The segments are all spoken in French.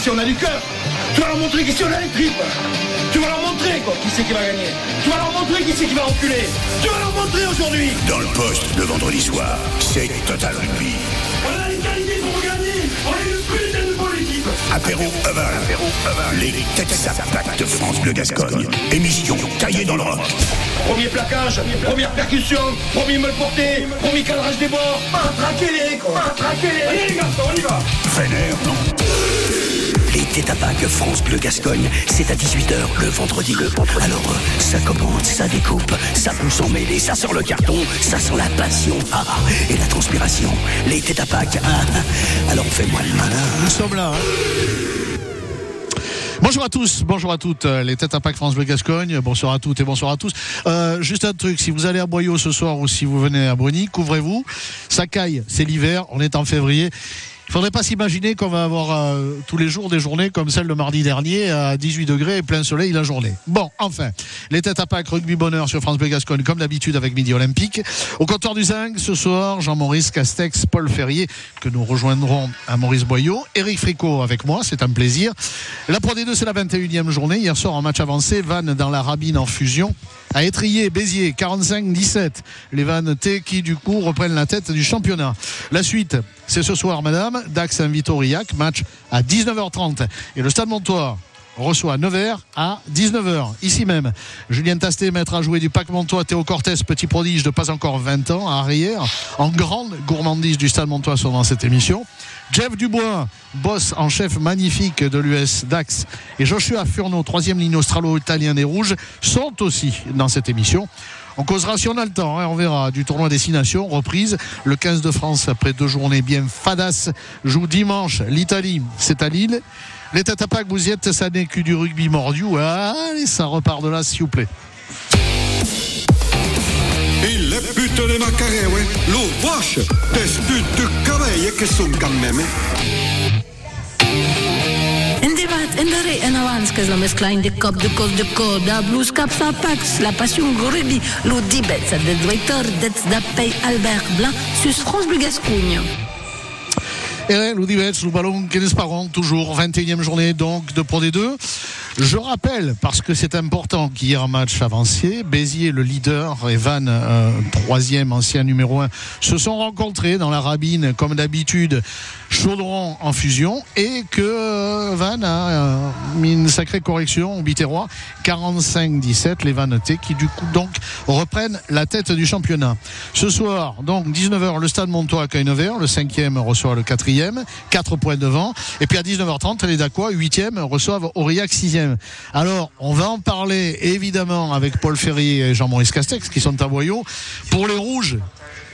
qu'ici on a du cœur. Tu vas leur montrer qu'ici on a les tripes. Tu vas leur montrer quoi, qui c'est qui va gagner. Tu vas leur montrer qui c'est qui va reculer. Tu vas leur montrer aujourd'hui. Dans le poste le vendredi soir, c'est Total Rugby. On a les qualités pour gagner. On est une putain de bonne équipe. Apéro Aval. Les têtes à de France Bleu Gascogne. Émission taillée dans le rock. Premier plaquage, première percussion, premier me porté, premier cadrage des bords. Matraquez-les quoi. Matraquez-les. Allez les garçons, on y va. Vénère, non Pâques France Bleu Gascogne, c'est à 18h le vendredi. Le vendredi. Alors, euh, ça commente, ça découpe, ça pousse en mêlée, ça sort le carton, ça sent la passion ah, ah, et la transpiration. Les ah, ah. alors fais-moi le malin. Nous sommes là. hein. Bonjour à tous, bonjour à toutes, euh, les têtes à Pâques France Bleu Gascogne, bonsoir à toutes et bonsoir à tous. Euh, juste un truc, si vous allez à Boyau ce soir ou si vous venez à Brony, couvrez-vous. Ça caille, c'est l'hiver, on est en février. Il faudrait pas s'imaginer qu'on va avoir euh, tous les jours des journées comme celle de mardi dernier à 18 degrés et plein soleil la journée. Bon, enfin, les têtes à Pâques, rugby bonheur sur France Bleu Gascogne comme d'habitude avec Midi Olympique. Au comptoir du Zinc, ce soir, Jean-Maurice Castex, Paul Ferrier, que nous rejoindrons à Maurice Boyau. Eric Fricot avec moi, c'est un plaisir. La Pro D2, c'est la 21e journée. Hier soir, en match avancé, Vannes dans la Rabine en fusion à Étrier, Béziers, 45-17. Les Vannes T qui, du coup, reprennent la tête du championnat. La suite, c'est ce soir, madame. Dax invite match à 19h30. Et le Stade Montois reçoit Nevers à 19h, ici même. Julien Tasté, maître à jouer du Pac Montois, Théo Cortés, petit prodige de pas encore 20 ans, à arrière, en grande gourmandise du Stade Montois sont dans cette émission. Jeff Dubois, boss en chef magnifique de l'US Dax, et Joshua Furno, troisième ligne australo-italien des Rouges, sont aussi dans cette émission. On causera si on a le temps, hein, on verra, du tournoi Destination, reprise. Le 15 de France, après deux journées bien fadas, joue dimanche l'Italie, c'est à Lille. Les têtes à Pâques, vous y êtes, ça n'est que du rugby mordu. Allez, ça repart de là, s'il vous plaît. Il est puto de macaré, ouais. Lo vache, des putes de cabello que sont quand même. En debat, en de avans, klein cop, de cor, de blues, caps a pax, la passion rugby, lo dibet, de Albert Blanc, sus France. Et Loudivets, le ballon Kenneth Parent, toujours 21e journée donc de Pro D2. Je rappelle, parce que c'est important qu'hier match avancé, Béziers, le leader, et Van, euh, troisième ancien numéro 1, se sont rencontrés dans la rabine, comme d'habitude, Chaudron en fusion, et que euh, Van a euh, mis une sacrée correction au Biterrois, 45-17, les Vanetés, qui du coup donc reprennent la tête du championnat. Ce soir, donc 19h, le stade Montois accueille Nevers, le cinquième reçoit le quatrième, 4 points devant, et puis à 19h30, les Dacois, huitième, reçoivent Aurillac, Alors, on va en parler évidemment avec Paul Ferrier et Jean-Maurice Castex qui sont à Boyau. Pour les Rouges,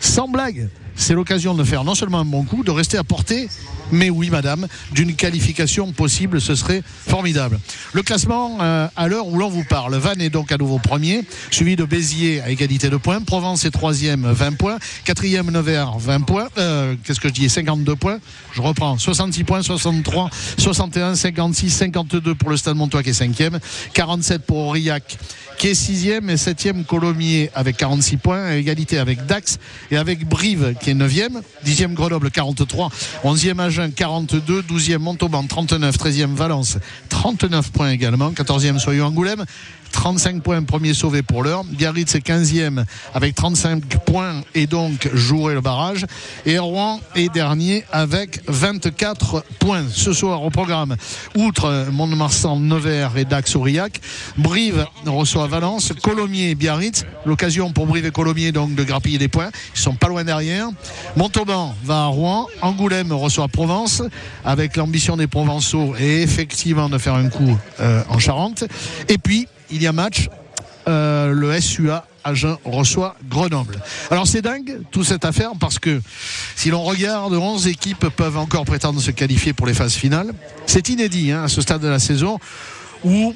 sans blague, c'est l'occasion de faire non seulement un bon coup, de rester à portée, mais oui, madame, d'une qualification possible, ce serait formidable. Le classement, euh, à l'heure où l'on vous parle, Vannes est donc à nouveau premier, suivi de Béziers à égalité de points, Provence est troisième, 20 points, quatrième Nevers, 20 points, euh, qu'est-ce que je dis, 52 points, je reprends, 66 points, 63, 61, 56, 52 pour le Stade Montois qui est cinquième, 47 pour Aurillac qui est sixième et septième Colomiers avec 46 points, à égalité avec Dax et avec Brive qui est neuvième, dixième Grenoble 43, onzième Agen 42, douzième Montauban 39, treizième Valence 39 points également, quatorzième Soyeux Angoulême 35 points, premier sauvé pour l'heure. Biarritz est 15e avec 35 points et donc jouerait le barrage. Et Rouen est dernier avec 24 points. Ce soir au programme, outre Mont-de-Marsan, Nevers et Dax-Aurillac, Brive reçoit Valence, Colomiers et Biarritz. L'occasion pour Brive et Colomiers donc de grappiller des points. Ils sont pas loin derrière. Montauban va à Rouen. Angoulême reçoit Provence avec l'ambition des Provençaux et effectivement de faire un coup euh, en Charente. Et puis, il y a match. Euh, le SUA Agen reçoit Grenoble. Alors c'est dingue toute cette affaire parce que si l'on regarde, 11 équipes peuvent encore prétendre se qualifier pour les phases finales. C'est inédit hein, à ce stade de la saison où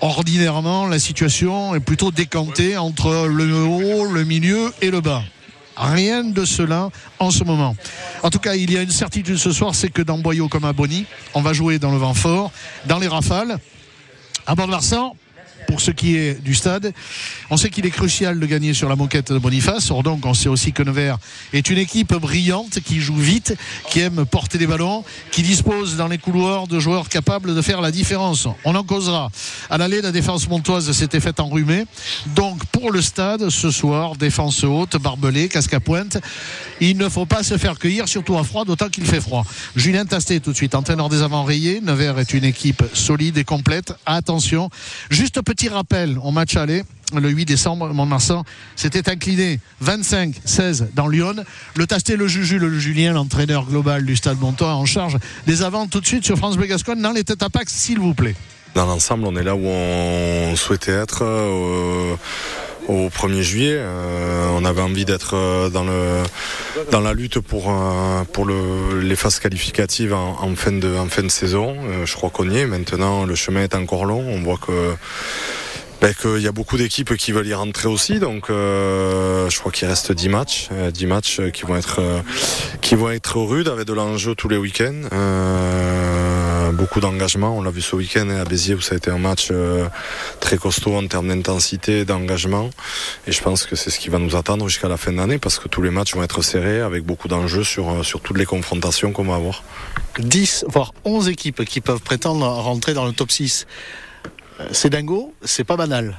ordinairement la situation est plutôt décantée entre le haut, le milieu et le bas. Rien de cela en ce moment. En tout cas, il y a une certitude ce soir, c'est que dans Boyau comme à Bonny, on va jouer dans le vent fort, dans les rafales. À Mont-de-Marsan, pour ce qui est du stade. On sait qu'il est crucial de gagner sur la moquette de Boniface. Or donc, on sait aussi que Nevers est une équipe brillante qui joue vite, qui aime porter des ballons, qui dispose dans les couloirs de joueurs capables de faire la différence. On en causera. À l'aller, la défense montoise s'était faite enrhumer. Donc, pour le stade, ce soir, défense haute, barbelé, casque à pointe. Il ne faut pas se faire cueillir, surtout à froid, d'autant qu'il fait froid. Julien Tasté, tout de suite, entraîneur des avants rayés. Nevers est une équipe solide et complète. Attention. Juste rappel au match aller le 8 décembre, Mont-Marsan s'était incliné 25-16 dans Lyon. Le Tasté, le Juju, le Julien, l'entraîneur global du Stade Montois en charge des avants tout de suite sur France Bleu Gascogne dans les têtes à Pax, s'il vous plaît. Dans l'ensemble, on est là où on souhaitait être. Euh, au 1er juillet. Euh, on avait envie d'être euh, dans, le, dans la lutte pour, euh, pour le, les phases qualificatives en, fin, de, en fin de saison. je crois qu'on y est. Maintenant, le chemin est encore long. On voit que ben, qu'il y a beaucoup d'équipes qui veulent y rentrer aussi. Donc je crois qu'il reste 10 matchs, 10 matchs qui vont être qui vont être rudes avec de l'enjeu tous les week-ends beaucoup d'engagement. On l'a vu ce week-end à Béziers où ça a été un match euh, très costaud en termes d'intensité, d'engagement. Et je pense que c'est ce qui va nous attendre jusqu'à la fin d'année parce que tous les matchs vont être serrés avec beaucoup d'enjeux sur, euh, sur toutes les confrontations qu'on va avoir. 10 voire 11 équipes qui peuvent prétendre rentrer dans le top 6. C'est dingo, c'est pas banal.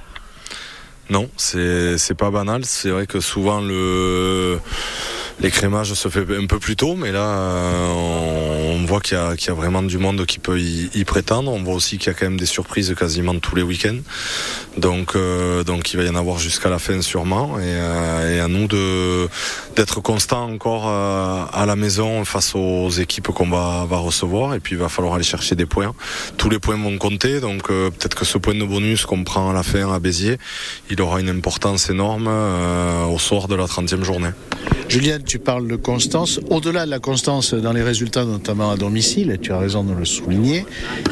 Non, c'est pas banal. C'est vrai que souvent le l'écrémage se fait un peu plus tôt, mais là, euh, on voit qu'il y, a vraiment du monde qui peut y, prétendre. On voit aussi qu'il y a quand même des surprises quasiment tous les week-ends. Donc, euh, il va y en avoir jusqu'à la fin sûrement. Et, euh, à nous d'être constant encore à la maison face aux équipes qu'on va, va recevoir. Et puis il va falloir aller chercher des points. Tous les points vont compter. Donc peut-être que ce point de bonus qu'on prend à la fin à Béziers, il aura une importance énorme au soir de la 30e journée. Tu parles de constance. Au-delà de la constance dans les résultats, notamment à domicile, et tu as raison de le souligner,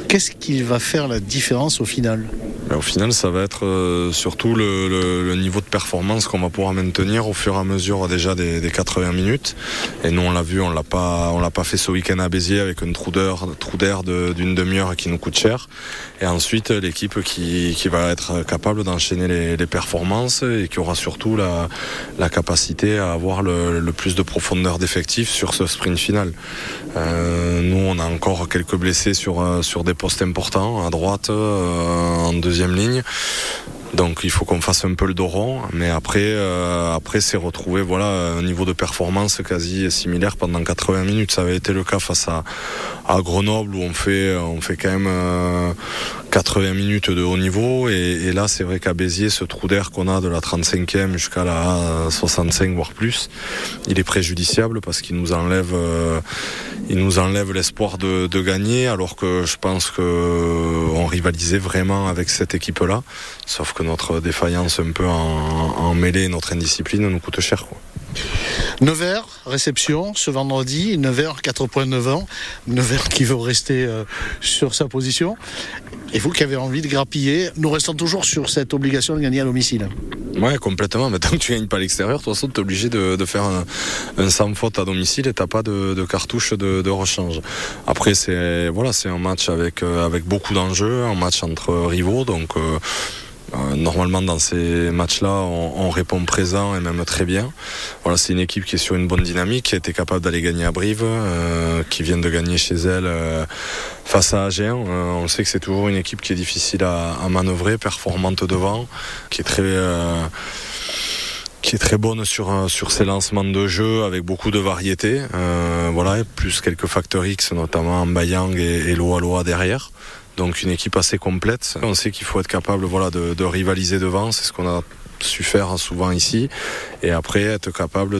qu'est-ce qui va faire la différence au final? Ben, Au final, ça va être euh, surtout le, niveau de performance qu'on va pouvoir maintenir au fur et à mesure déjà des, 80 minutes. Et nous, on l'a vu, on l'a pas, on l'a pas fait ce week-end à Béziers avec un trou d'air d'une demi-heure qui nous coûte cher. Et ensuite, l'équipe qui, va être capable d'enchaîner les, performances et qui aura surtout la, la capacité à avoir le, le plus de profondeur d'effectif sur ce sprint final. Euh, nous, on a encore quelques blessés sur, euh, sur des postes importants, à droite, euh, en deuxième ligne. Donc il faut qu'on fasse un peu le dos rond, mais après, après c'est retrouver voilà un niveau de performance quasi similaire pendant 80 minutes. Ça avait été le cas face à, à Grenoble où on fait on fait quand même 80 minutes de haut niveau. Et, là c'est vrai qu'à Béziers ce trou d'air qu'on a de la 35e jusqu'à la 65 voire plus il est préjudiciable parce qu'il nous enlève euh, il nous enlève l'espoir de, gagner. Alors que je pense que on rivalisait vraiment avec cette équipe là sauf que notre défaillance un peu en, en mêlée notre indiscipline nous coûte cher. 9h, réception ce vendredi, 9h, 4 points 9 ans. 9h qui veut rester euh, sur sa position. Et vous qui avez envie de grappiller, nous restons toujours sur cette obligation de gagner à domicile. Ouais, complètement. Mais tant que tu gagnes pas à l'extérieur, de toute façon, tu es obligé de, faire un, sans faute à domicile et tu pas de, cartouche de, rechange. Après, c'est voilà, un match avec, euh, avec beaucoup d'enjeux, un match entre rivaux. Donc, euh, normalement, dans ces matchs-là, on, répond présent et même très bien. Voilà, c'est une équipe qui est sur une bonne dynamique, qui a été capable d'aller gagner à Brive, euh, qui vient de gagner chez elle euh, face à Agen. on sait que c'est toujours une équipe qui est difficile à, manœuvrer, performante devant, qui est très qui est très bonne sur sur ses lancements de jeu avec beaucoup de variété. voilà, plus quelques facteurs X, notamment Bayang et, et Loa Loa derrière. Donc une équipe assez complète. On sait qu'il faut être capable voilà, de, rivaliser devant, c'est ce qu'on a su faire souvent ici. Et après être capable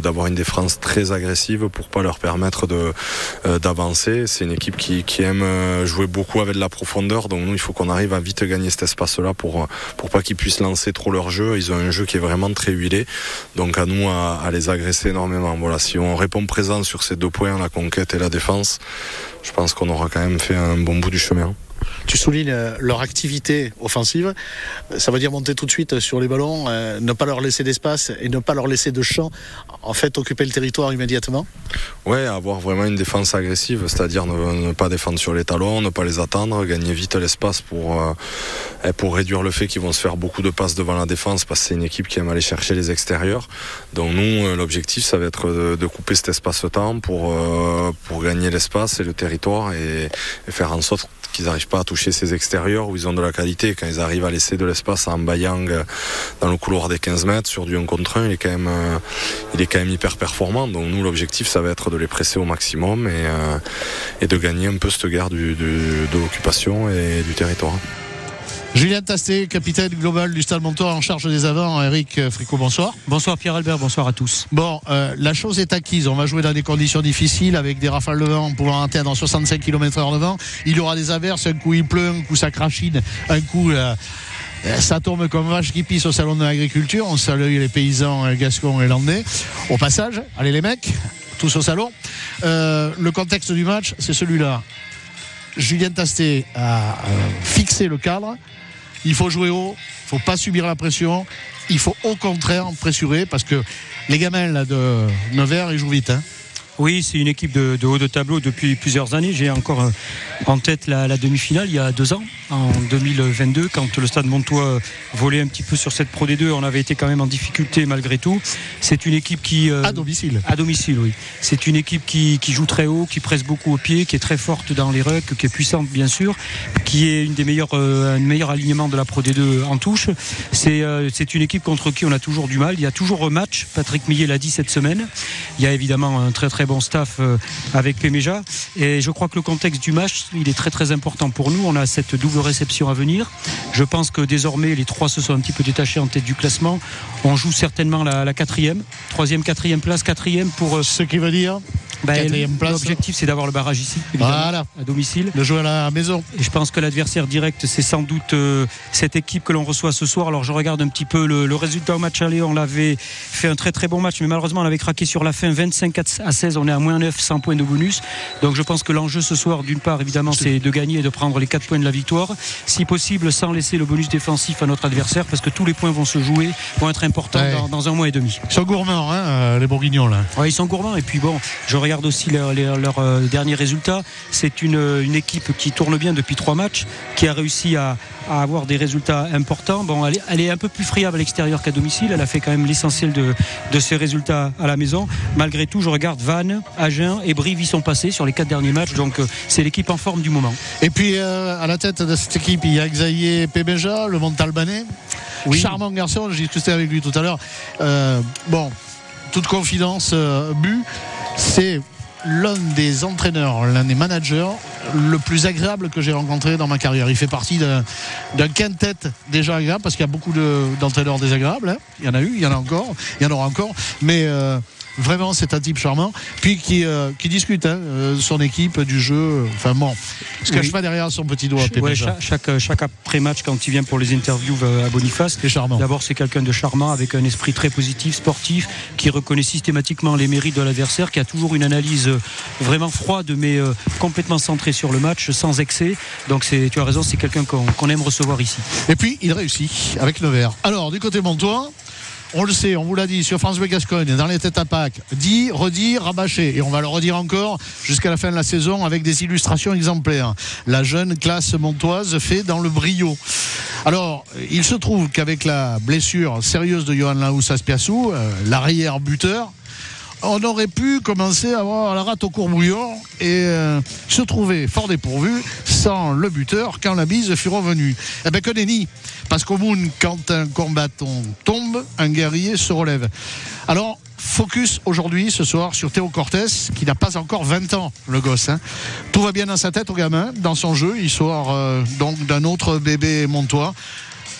d'avoir une défense très agressive pour pas leur permettre euh, d'avancer. C'est une équipe qui, aime euh, jouer beaucoup avec de la profondeur. Donc nous il faut qu'on arrive à vite gagner cet espace là pour pour pas qu'ils puissent lancer trop leur jeu. Ils ont un jeu qui est vraiment très huilé. Donc à nous à, à les agresser énormément. Voilà. Si on répond présent sur ces deux points la conquête et la défense je pense qu'on aura quand même fait un bon bout du chemin. Tu soulignes euh, leur activité offensive. Ça veut dire monter tout de suite sur les ballons, euh, ne pas leur laisser d'espace et ne pas leur laisser de champ. En fait, occuper le territoire immédiatement? Ouais, avoir vraiment une défense agressive, c'est-à-dire ne, pas défendre sur les talons, ne pas les attendre, gagner vite l'espace pour, euh, pour réduire le fait qu'ils vont se faire beaucoup de passes devant la défense parce que c'est une équipe qui aime aller chercher les extérieurs. Donc nous, l'objectif, ça va être de, couper cet espace-temps pour, pour gagner l'espace et le territoire et, et faire en sorte qu'ils n'arrivent pas à toucher ces extérieurs où ils ont de la qualité. Quand ils arrivent à laisser de l'espace à Mbayang dans le couloir des 15 mètres sur du 1 contre 1, il est quand même, euh, il est quand même hyper performant. Donc nous, l'objectif, ça va être de les presser au maximum et, euh, et de gagner un peu cette guerre du, de l'occupation et du territoire. Julien Tasté, capitaine global du Stade Montois en charge des avants. Eric Fricot, bonsoir. Bonsoir Pierre-Albert, bonsoir à tous. Bon, euh, la chose est acquise. On va jouer dans des conditions difficiles avec des rafales de vent pouvant atteindre 65 km/h de vent. Il y aura des averses, un coup il pleut, un coup ça crachine, un coup. Euh, ça tombe comme vache qui pisse au salon de l'agriculture. On salue les paysans euh, gascons et landais. Au passage, allez les mecs, tous au salon. le contexte du match, c'est celui-là. Julien Tasté a fixé le cadre. Il faut jouer haut, il faut pas subir la pression. Il faut au contraire pressurer parce que les gamins de Nevers, ils jouent vite. Hein. Oui, c'est une équipe de, haut de tableau depuis plusieurs années. J'ai encore euh, en tête la, demi-finale il y a deux ans, en 2022, quand le Stade Montois volait un petit peu sur cette Pro D2. On avait été quand même en difficulté malgré tout. C'est une équipe qui. Euh, à domicile. À domicile, oui. C'est une équipe qui, joue très haut, qui presse beaucoup au pied, qui est très forte dans les rucks, qui est puissante bien sûr, qui est une des meilleures, euh, un meilleur alignement de la Pro D2 en touche. C'est c'est une équipe contre qui on a toujours du mal. Il y a toujours un match. Patrick Millet l'a dit cette semaine. Il y a évidemment un très très bon staff euh, avec Péméja. Et je crois que le contexte du match, il est très très important pour nous. On a cette double réception à venir. Je pense que désormais, les trois se sont un petit peu détachés en tête du classement. On joue certainement la, quatrième, troisième, quatrième place, quatrième pour. Euh, Ce qui veut dire bah, L'objectif, c'est d'avoir le barrage ici, à domicile. De jouer à la maison. Et je pense que l'adversaire direct, c'est sans doute euh, cette équipe que l'on reçoit ce soir. Alors je regarde un petit peu le, résultat au match aller. On l'avait fait un très très bon match, mais malheureusement, on avait craqué sur la fin 25 à 16. On est à moins 9, 100 points de bonus. Donc je pense que l'enjeu ce soir, d'une part, évidemment, c'est de gagner et de prendre les 4 points de la victoire. Si possible, sans laisser le bonus défensif à notre adversaire, parce que tous les points vont se jouer, vont être importants dans, un mois et demi. Ils sont gourmands, hein, euh, les Bourguignons, là. Ouais, ils sont gourmands. Et puis bon, je regarde aussi leur, leur, euh, dernier résultat. C'est une, une, équipe qui tourne bien depuis trois matchs, qui a réussi à, à avoir des résultats importants. Bon, elle est, elle est un peu plus friable à l'extérieur qu'à domicile. Elle a fait quand même l'essentiel de, de ses résultats à la maison. Malgré tout, je regarde Vannes, Agen et Brive y sont passés sur les quatre derniers matchs. Donc, euh, c'est l'équipe en forme du moment. Et puis, euh, à la tête de cette équipe, il y a Xavier Pébeja, le Montalbanais. Oui. Charmant garçon, j'ai discuté avec lui tout à l'heure. Euh, bon, toute confidence, but, c'est l'un des entraîneurs, l'un des managers le plus agréable que j'ai rencontré dans ma carrière. Il fait partie d'un quintet déjà agréable parce qu'il y a beaucoup d'entraîneurs désagréables. Hein. Il y en a eu, il y en a encore, il y en aura encore. Mais euh, Vraiment, c'est un type charmant. Puis qui, euh, qui discute hein, euh, son équipe, du jeu. Enfin bon, il se cache pas derrière son petit doigt. chaque, chaque, après-match, quand il vient pour les interviews à Boniface, c'est charmant. D'abord, c'est quelqu'un de charmant, avec un esprit très positif, sportif, qui reconnaît systématiquement les mérites de l'adversaire, qui a toujours une analyse vraiment froide, mais complètement centrée sur le match, sans excès. Donc, tu as raison, c'est quelqu'un qu'on aime recevoir ici. Et puis, il réussit avec Nevers. Alors, du côté Montois, on le sait, on vous l'a dit sur France Bleu Gascogne, dans les têtes à Pâques, dit, redit, rabâché. Et on va le redire encore jusqu'à la fin de la saison avec des illustrations exemplaires. La jeune classe montoise fait dans le brio. Alors, il se trouve qu'avec la blessure sérieuse de Johan Laous Aspiassou, euh, l'arrière buteur, on aurait pu commencer à avoir la rate au courbouillon et euh, se trouver fort dépourvu sans le buteur quand la bise fut revenue. Eh bien, que nenni Parce qu'au monde, quand un combattant tombe, un guerrier se relève. Alors, focus aujourd'hui, ce soir, sur Théo Cortés, qui n'a pas encore 20 ans, le gosse. Hein. Tout va bien dans sa tête au gamin, dans son jeu. Sort euh, donc d'un autre bébé montois.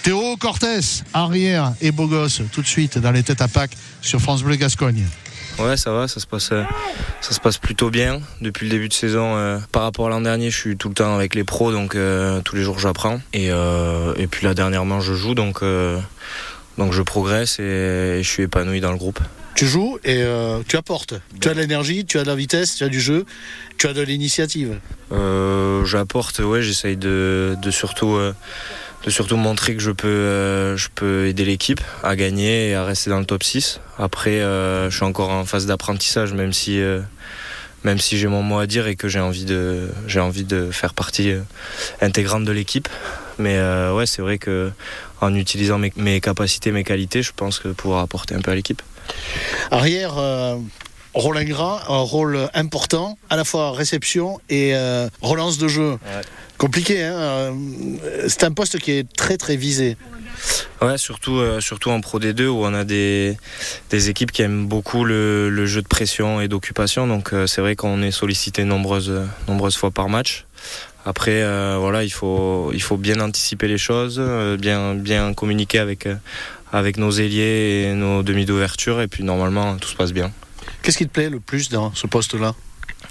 Théo Cortés, arrière et beau gosse, tout de suite dans les têtes à Pâques sur France Bleu Gascogne. Ouais, ça va, ça se passe, euh, ça se passe plutôt bien depuis le début de saison. Euh, par rapport à l'an dernier, je suis tout le temps avec les pros, donc euh, tous les jours j'apprends. Et, et puis là dernièrement, je joue, donc donc je progresse et, je suis épanoui dans le groupe. Tu joues et euh, tu apportes. Tu as de l'énergie, tu as de la vitesse, tu as du jeu, tu as de l'initiative. Euh, J'apporte, ouais, j'essaye de, de surtout. euh, de surtout montrer que je peux, euh, je peux aider l'équipe à gagner et à rester dans le top 6. Après, euh, je suis encore en phase d'apprentissage, même si, euh, même si j'ai mon mot à dire et que j'ai envie de, envie de faire partie intégrante de l'équipe. Mais ouais, c'est vrai que en utilisant mes, capacités, mes qualités, je pense que pouvoir apporter un peu à l'équipe. Rôle ingrat, un rôle important, à la fois réception et euh, relance de jeu. Compliqué, hein euh, C'est un poste qui est très très visé. Ouais, surtout, euh, surtout en Pro D2 où on a des, des équipes qui aiment beaucoup le, le jeu de pression et d'occupation. Donc euh, c'est vrai qu'on est sollicité nombreuses, nombreuses fois par match. Après, euh, voilà, il faut, il faut bien anticiper les choses, bien, bien communiquer avec, avec nos ailiers et nos demi d'ouverture. Et puis normalement, tout se passe bien. Qu'est-ce qui te plaît le plus dans ce poste-là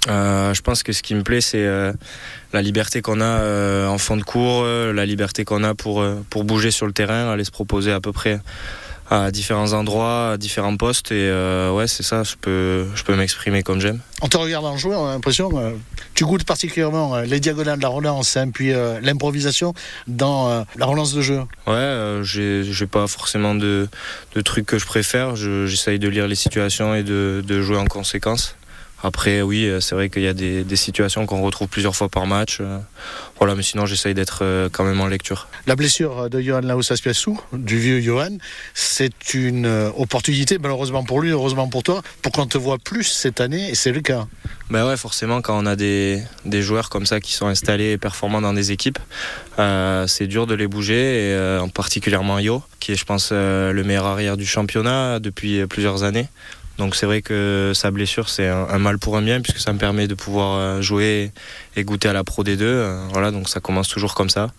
Euh, je pense que ce qui me plaît, c'est euh, la liberté qu'on a euh, en fond de cours, la liberté qu'on a pour bouger sur le terrain, aller se proposer à peu près à différents endroits, à différents postes. Et euh, ouais, c'est ça, je peux, je peux m'exprimer comme j'aime. En te regardant jouer, on a l'impression euh, tu goûtes particulièrement euh, les diagonales de la relance, hein, puis l'improvisation dans la relance de jeu. Ouais, j'ai j'ai pas forcément de, de trucs que je préfère. Je- J'essaye de lire les situations et de, de jouer en conséquence. Après, oui, euh, c'est vrai qu'il y a des, des situations qu'on retrouve plusieurs fois par match. euh, Voilà, mais sinon, j'essaye d'être euh, quand même en lecture. La blessure de Johan Laos-Aspiassou, du vieux Johan, c'est une opportunité, malheureusement pour lui, heureusement pour toi, pour qu'on te voit plus cette année, et c'est le cas. Ben ouais, forcément, quand on a des, des joueurs comme ça qui sont installés et performants dans des équipes, euh, c'est dur de les bouger, et euh, en particulièrement Yo, qui est, je pense, euh, le meilleur arrière du championnat depuis plusieurs années. Donc c'est vrai que sa blessure, c'est un, mal pour un bien, puisque ça me permet de pouvoir euh, jouer et goûter à la Pro D2. Euh, voilà, donc ça commence toujours comme ça.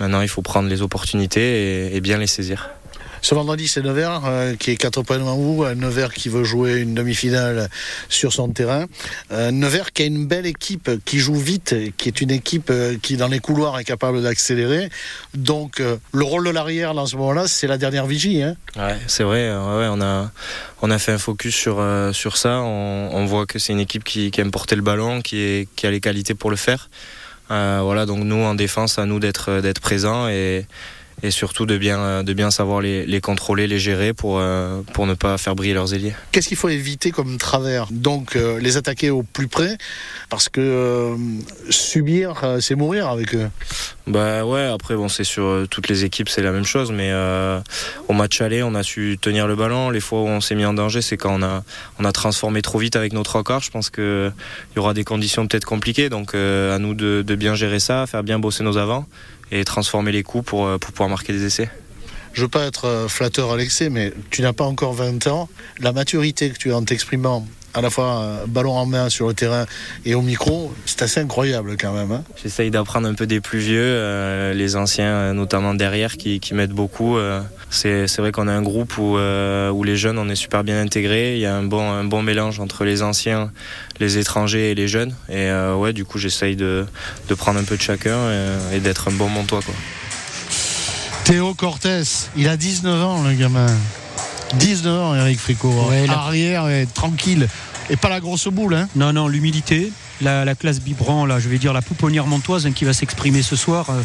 Maintenant, il faut prendre les opportunités et bien les saisir. Ce vendredi, c'est Nevers euh, qui est 4 points devant vous. euh, Nevers qui veut jouer une demi-finale sur son terrain. Euh, Nevers qui a une belle équipe qui joue vite, qui est une équipe qui, dans les couloirs, est capable d'accélérer. Donc, le rôle de l'arrière, dans ce moment-là, c'est la dernière vigie. Hein. Ouais, c'est vrai. on a fait un focus sur ça. On, voit que c'est une équipe qui, qui aime porter le ballon, qui a les qualités pour le faire. Voilà, donc nous en défense, à nous d'être d'être présents et et surtout de bien de bien savoir les, les contrôler, les gérer pour euh, pour ne pas faire briller leurs ailiers. Qu'est-ce qu'il faut éviter comme travers Donc, euh, les attaquer au plus près, parce que euh, subir, c'est mourir avec eux. Bah ouais, après bon c'est sur toutes les équipes c'est la même chose, mais au match aller on a su tenir le ballon. Les fois où on s'est mis en danger, c'est quand on a on a transformé trop vite avec nos trois quarts. Je pense que il y aura des conditions peut-être compliquées, donc à nous de, de bien gérer ça, faire bien bosser nos avants et transformer les coups pour euh, pour pouvoir marquer des essais. Je veux pas être euh, flatteur à l'excès, mais tu n'as pas encore 20 ans. La maturité que tu as en t'exprimant, à la fois euh, ballon en main sur le terrain et au micro, c'est assez incroyable quand même. hein. J'essaye d'apprendre un peu des plus vieux, euh, les anciens notamment derrière qui, qui m'aident beaucoup. euh. C'est vrai qu'on a un groupe où, euh, où les jeunes on est super bien intégrés. Il y a un bon, un bon mélange entre les anciens, les étrangers et les jeunes. Et euh, ouais, du coup j'essaye de, de prendre un peu de chacun euh, et d'être un bon montois. Quoi. Théo Cortés, il a 19 ans le gamin. 19 ans Eric Fricot. Ouais, la- Arrière, et tranquille. Et pas la grosse boule. Hein. Non, non, l'humilité, la, la classe biberon, là, je vais dire la pouponnière montoise hein, qui va s'exprimer ce soir. euh,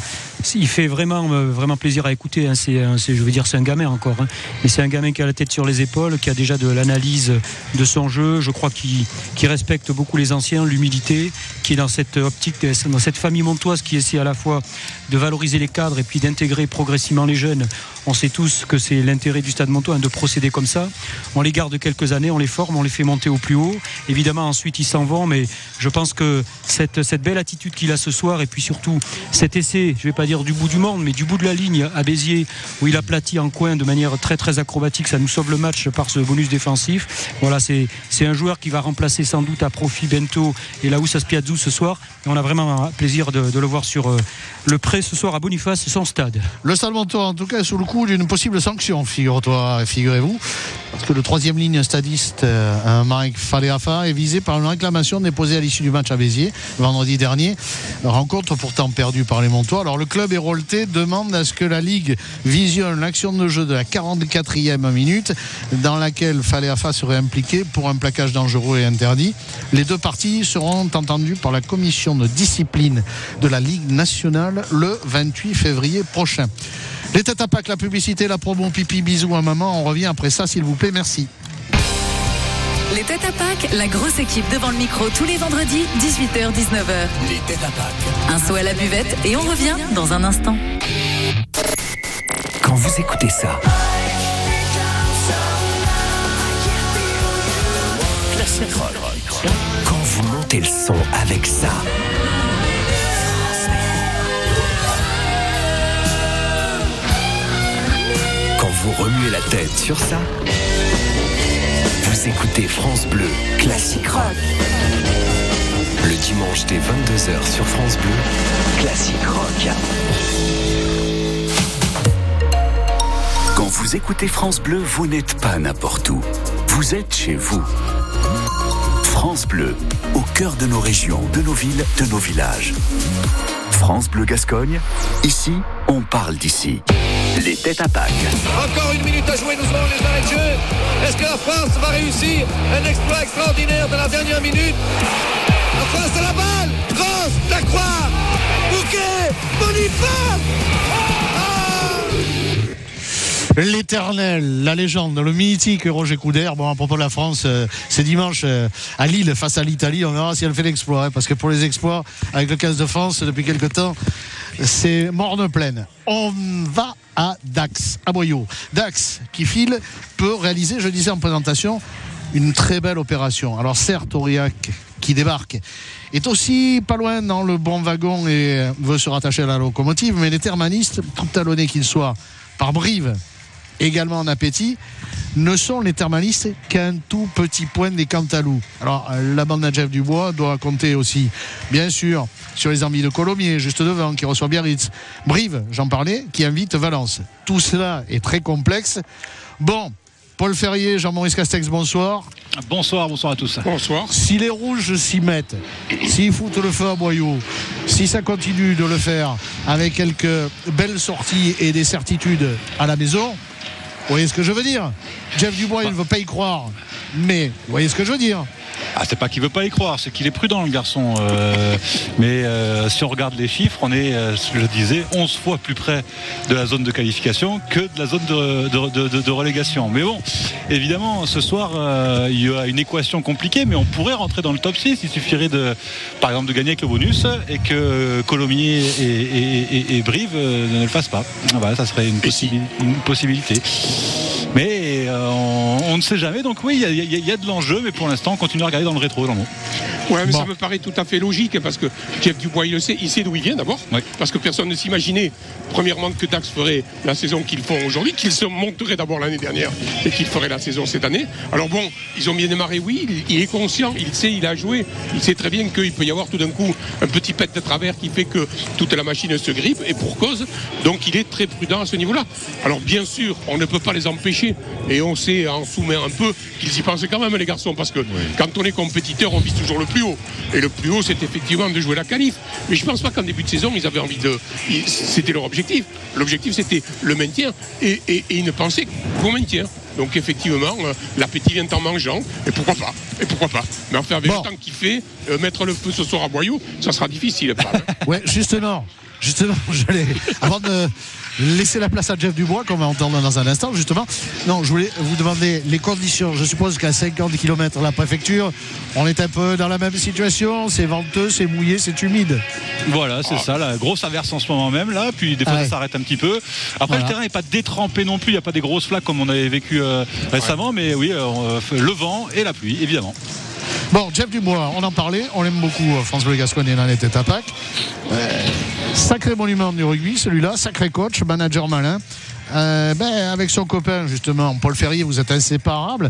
il fait vraiment, euh, vraiment plaisir à écouter. hein. c'est, un- c'est- je veux dire, c'est un gamin encore. hein. Mais c'est un gamin qui a la tête sur les épaules, qui a déjà de l'analyse de son jeu. Je crois qu'il, respecte beaucoup les anciens, l'humilité, qui est dans cette optique, dans cette famille montoise qui essaie à la fois de valoriser les cadres et puis d'intégrer progressivement les jeunes. On sait tous que c'est l'intérêt du Stade Montois hein, de procéder comme ça. On les garde quelques années, on les forme, on les fait monter au plus haut. Évidemment, ensuite, ils s'en vont, mais je pense que cette, cette belle attitude qu'il a ce soir, et puis surtout cet essai, je vais pas dire du bout du monde, mais du bout de la ligne à Béziers, où il aplatit en coin de manière très très acrobatique, ça nous sauve le match par ce bonus défensif. Voilà, c'est un joueur qui va remplacer sans doute à profit Bento et Laous Aspiazou ce soir. On a vraiment un plaisir de, le voir sur euh, le prêt ce soir à Boniface, son stade. Le Stade Montois, en tout cas, est sous le coup d'une possible sanction, figure-toi, figurez-vous. Parce que le troisième ligne stadiste, euh, Mike Faleafa, est visé par une réclamation déposée à l'issue du match à Béziers vendredi dernier. Rencontre pourtant perdue par les Montois. Alors le club hérolté demande à ce que la Ligue visionne l'action de jeu de la 44e minute dans laquelle Faléafa serait impliqué pour un plaquage dangereux et interdit. Les deux parties seront entendues par la commission de discipline de la Ligue nationale le 28 février prochain. Les têtes à Pâques, la publicité, la promo, pipi, bisous à maman. On revient après ça, s'il vous plaît. Merci. Les têtes à Pâques, la grosse équipe devant le micro tous les vendredis, 18h-19h. Les têtes à Pâques. Un saut à la buvette et on revient dans un instant. Quand vous écoutez ça, Classic Rock. Quand vous montez le son avec ça. Quand vous remuez la tête sur ça. Écoutez France Bleu Classic Rock. Le dimanche dès 22h sur France Bleu, Classic Rock. Quand vous écoutez France Bleu, vous n'êtes pas n'importe où. Vous êtes chez vous. France Bleu, au cœur de nos régions, de nos villes, de nos villages. France Bleu Gascogne, ici, on parle d'ici. Les têtes à Pâques. Encore une minute à jouer, nous avons les arrêts de jeu. Est-ce que la France va réussir un exploit extraordinaire de la dernière minute? La France à la balle. France, Lacroix, Bouquet, Boniface L'éternel, la légende, le mythique Roger Coudert. Bon, à propos de la France, euh, c'est dimanche euh, à Lille face à l'Italie. On verra si elle fait l'exploit. hein, parce que pour les exploits, avec le 15 de France, depuis quelques temps, c'est morne pleine. On va à Dax, à Boyau. Dax, qui file, peut réaliser, je disais en présentation, une très belle opération. Alors certes, Aurillac qui débarque est aussi pas loin dans le bon wagon et veut se rattacher à la locomotive, mais les thermanistes, tout talonnés qu'ils soient par Brive, également en appétit, ne sont les thermalistes qu'un tout petit point des Cantalous. Alors, euh, la bande de Jeff Dubois doit compter aussi, bien sûr, sur les envies de Colomiers, juste devant, qui reçoit Biarritz. Brive, j'en parlais, qui invite Valence. Tout cela est très complexe. Bon, Paul Ferrier, Jean-Maurice Castex, bonsoir. Bonsoir, bonsoir à tous. Bonsoir. Si les rouges s'y mettent, s'ils foutent le feu à boyau, si ça continue de le faire avec quelques belles sorties et des certitudes à la maison, vous voyez ce que je veux dire? Jeff Dubois, il ne veut pas y croire. Mais vous voyez ce que je veux dire? Ah, c'est pas qu'il veut pas y croire, c'est qu'il est prudent, le garçon. Euh, mais euh, si on regarde les chiffres, on est, euh, je le disais, 11 fois plus près de la zone de qualification que de la zone de, de- de- de- de relégation. Mais bon, évidemment, ce soir, il y a une équation compliquée, mais on pourrait rentrer dans le top 6. Il suffirait, de, par exemple, de gagner avec le bonus et que Colomiers et, et- et- et Brive ne le fassent pas. Voilà, ça serait une, une possibilité. Mais euh, on, on ne sait jamais. Donc oui, il y a- y, y de l'enjeu, mais pour l'instant, on continue à regarder dans le rétro. Dans le... Ouais, mais Bon. ça me paraît tout à fait logique parce que Jeff Dubois, il le sait, il sait d'où il vient d'abord. Parce que personne ne s'imaginait, premièrement, que Dax ferait la saison qu'ils font aujourd'hui, qu'ils se monteraient d'abord l'année dernière et qu'ils feraient la saison cette année. Alors bon, ils ont bien démarré, oui, il, il est conscient, il sait, il a joué, il sait très bien qu'il peut y avoir tout d'un coup un petit pet de travers qui fait que toute la machine se grippe et pour cause. Donc il est très prudent à ce niveau-là. Alors bien sûr, on ne peut pas les empêcher et on sait en soumet un peu qu'ils y pensent quand même les garçons parce que quand on est compétiteur, on vise toujours le plus haut. Et le plus haut, c'est effectivement de jouer la qualif. Mais je pense pas qu'en début de saison, ils avaient envie de. C'était leur objectif. L'objectif, c'était le maintien. Et, et- et ils ne pensaient qu'au maintien. Donc effectivement, euh, l'appétit vient en mangeant. Et pourquoi pas Et pourquoi pas Mais enfin, avec le temps qu'il fait, euh, mettre le feu ce soir à Boyau, ça sera difficile. Hein. Ouais, justement, justement, j'allais, avant de laisser la place à Jeff Dubois, qu'on va entendre dans un instant, justement, non, je voulais vous demander les conditions. Je suppose qu'à 50 km de la préfecture, on est un peu dans la même situation. C'est venteux, c'est mouillé, c'est humide. Voilà, c'est ça, la grosse averse en ce moment même là, puis des fois Ah ouais. ça s'arrête un petit peu. Après Voilà. le terrain n'est pas détrempé non plus, il n'y a pas des grosses flaques comme on avait vécu euh, récemment, mais oui, euh, le vent et la pluie, évidemment. Bon, Jeff Dubois, on en parlait, on l'aime beaucoup, euh, France Bleu Gascogne et dans les têtes à Pâques. Euh, sacré monument du rugby, celui-là, sacré coach, manager malin. Euh, ben, avec son copain, justement, Paul Ferrier, vous êtes inséparables.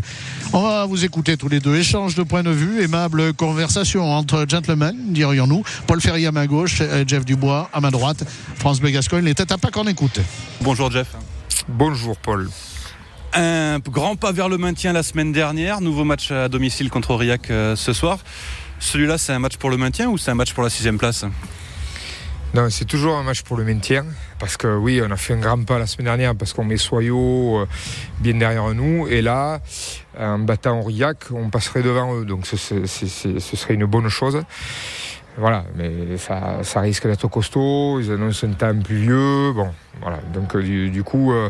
On va vous écouter tous les deux. Échange de points de vue, aimable conversation entre gentlemen, dirions-nous. Paul Ferrier à ma gauche, euh, Jeff Dubois à ma droite. France Bleu Gascogne, les têtes à Pâques, on écoute. Bonjour Jeff. Bonjour Paul. Un grand pas vers le maintien la semaine dernière, nouveau match à domicile contre Aurillac euh, ce soir. Celui-là, c'est un match pour le maintien ou c'est un match pour la sixième place? Non, c'est toujours un match pour le maintien. Parce que oui, on a fait un grand pas la semaine dernière parce qu'on met Soyo euh, bien derrière nous. Et là, en battant Aurillac, on passerait devant eux. Donc ce, serait une bonne chose. Voilà, mais ça, risque d'être costaud. Ils annoncent un temps pluvieux. Bon, voilà. Donc euh, du, coup, euh,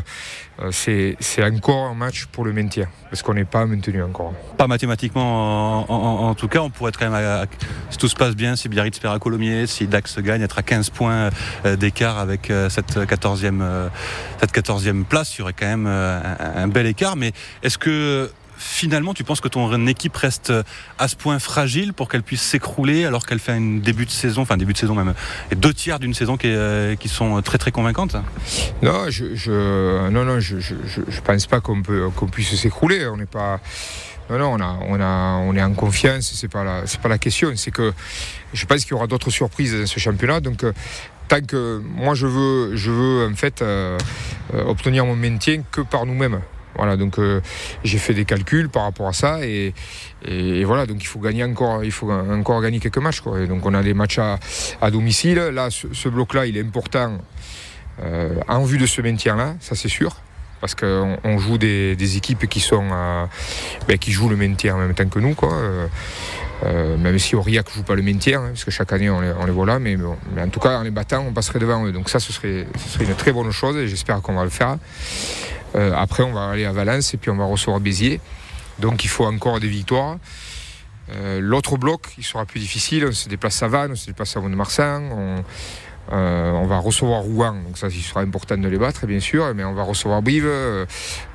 c'est encore un match pour le maintien parce qu'on n'est pas maintenu encore. Pas mathématiquement, en, tout cas, on pourrait être quand même, si tout se passe bien, si Biarritz perd à Colomiers, si Dax gagne, être à 15 points euh, d'écart avec euh, cette 14e, euh, cette 14e place, il y aurait quand même un, bel écart. Mais est-ce que finalement, tu penses que ton équipe reste à ce point fragile pour qu'elle puisse s'écrouler alors qu'elle fait un début de saison, enfin début de saison même, et deux tiers d'une saison qui, qui, sont très très convaincantes? Non, je, je non, je, pense pas qu'on puisse s'écrouler. On n'est pas. Non, on, est en confiance, c'est pas pas la question. C'est que je pense qu'il y aura d'autres surprises dans ce championnat. Donc, euh, tant que moi je veux, je veux en fait euh, euh, obtenir mon maintien que par nous-mêmes. Voilà, donc euh, j'ai fait des calculs par rapport à ça et, voilà, donc il faut gagner encore, il faut encore gagner quelques matchs. Quoi. donc on a des matchs à, domicile. Là, ce, bloc-là, il est important euh, en vue de ce maintien-là, ça c'est sûr. Parce qu'on joue des, équipes qui sont euh, ben, qui jouent le maintien en même temps que nous, quoi. même si Aurillac ne joue pas le maintien, hein, parce que chaque année on les, voit là, mais, mais, en tout cas en les battant, on passerait devant eux. Donc ça, ce serait, ce serait une très bonne chose et j'espère qu'on va le faire. Euh, après, on va aller à Valence et puis on va recevoir Béziers. Donc il faut encore des victoires. Euh, l'autre bloc, il sera plus difficile. On se déplace à Vannes, on se déplace à Mont-de-Marsan. On, euh, va recevoir Rouen, donc ça, il sera important de les battre, bien sûr. Mais on va recevoir Brive.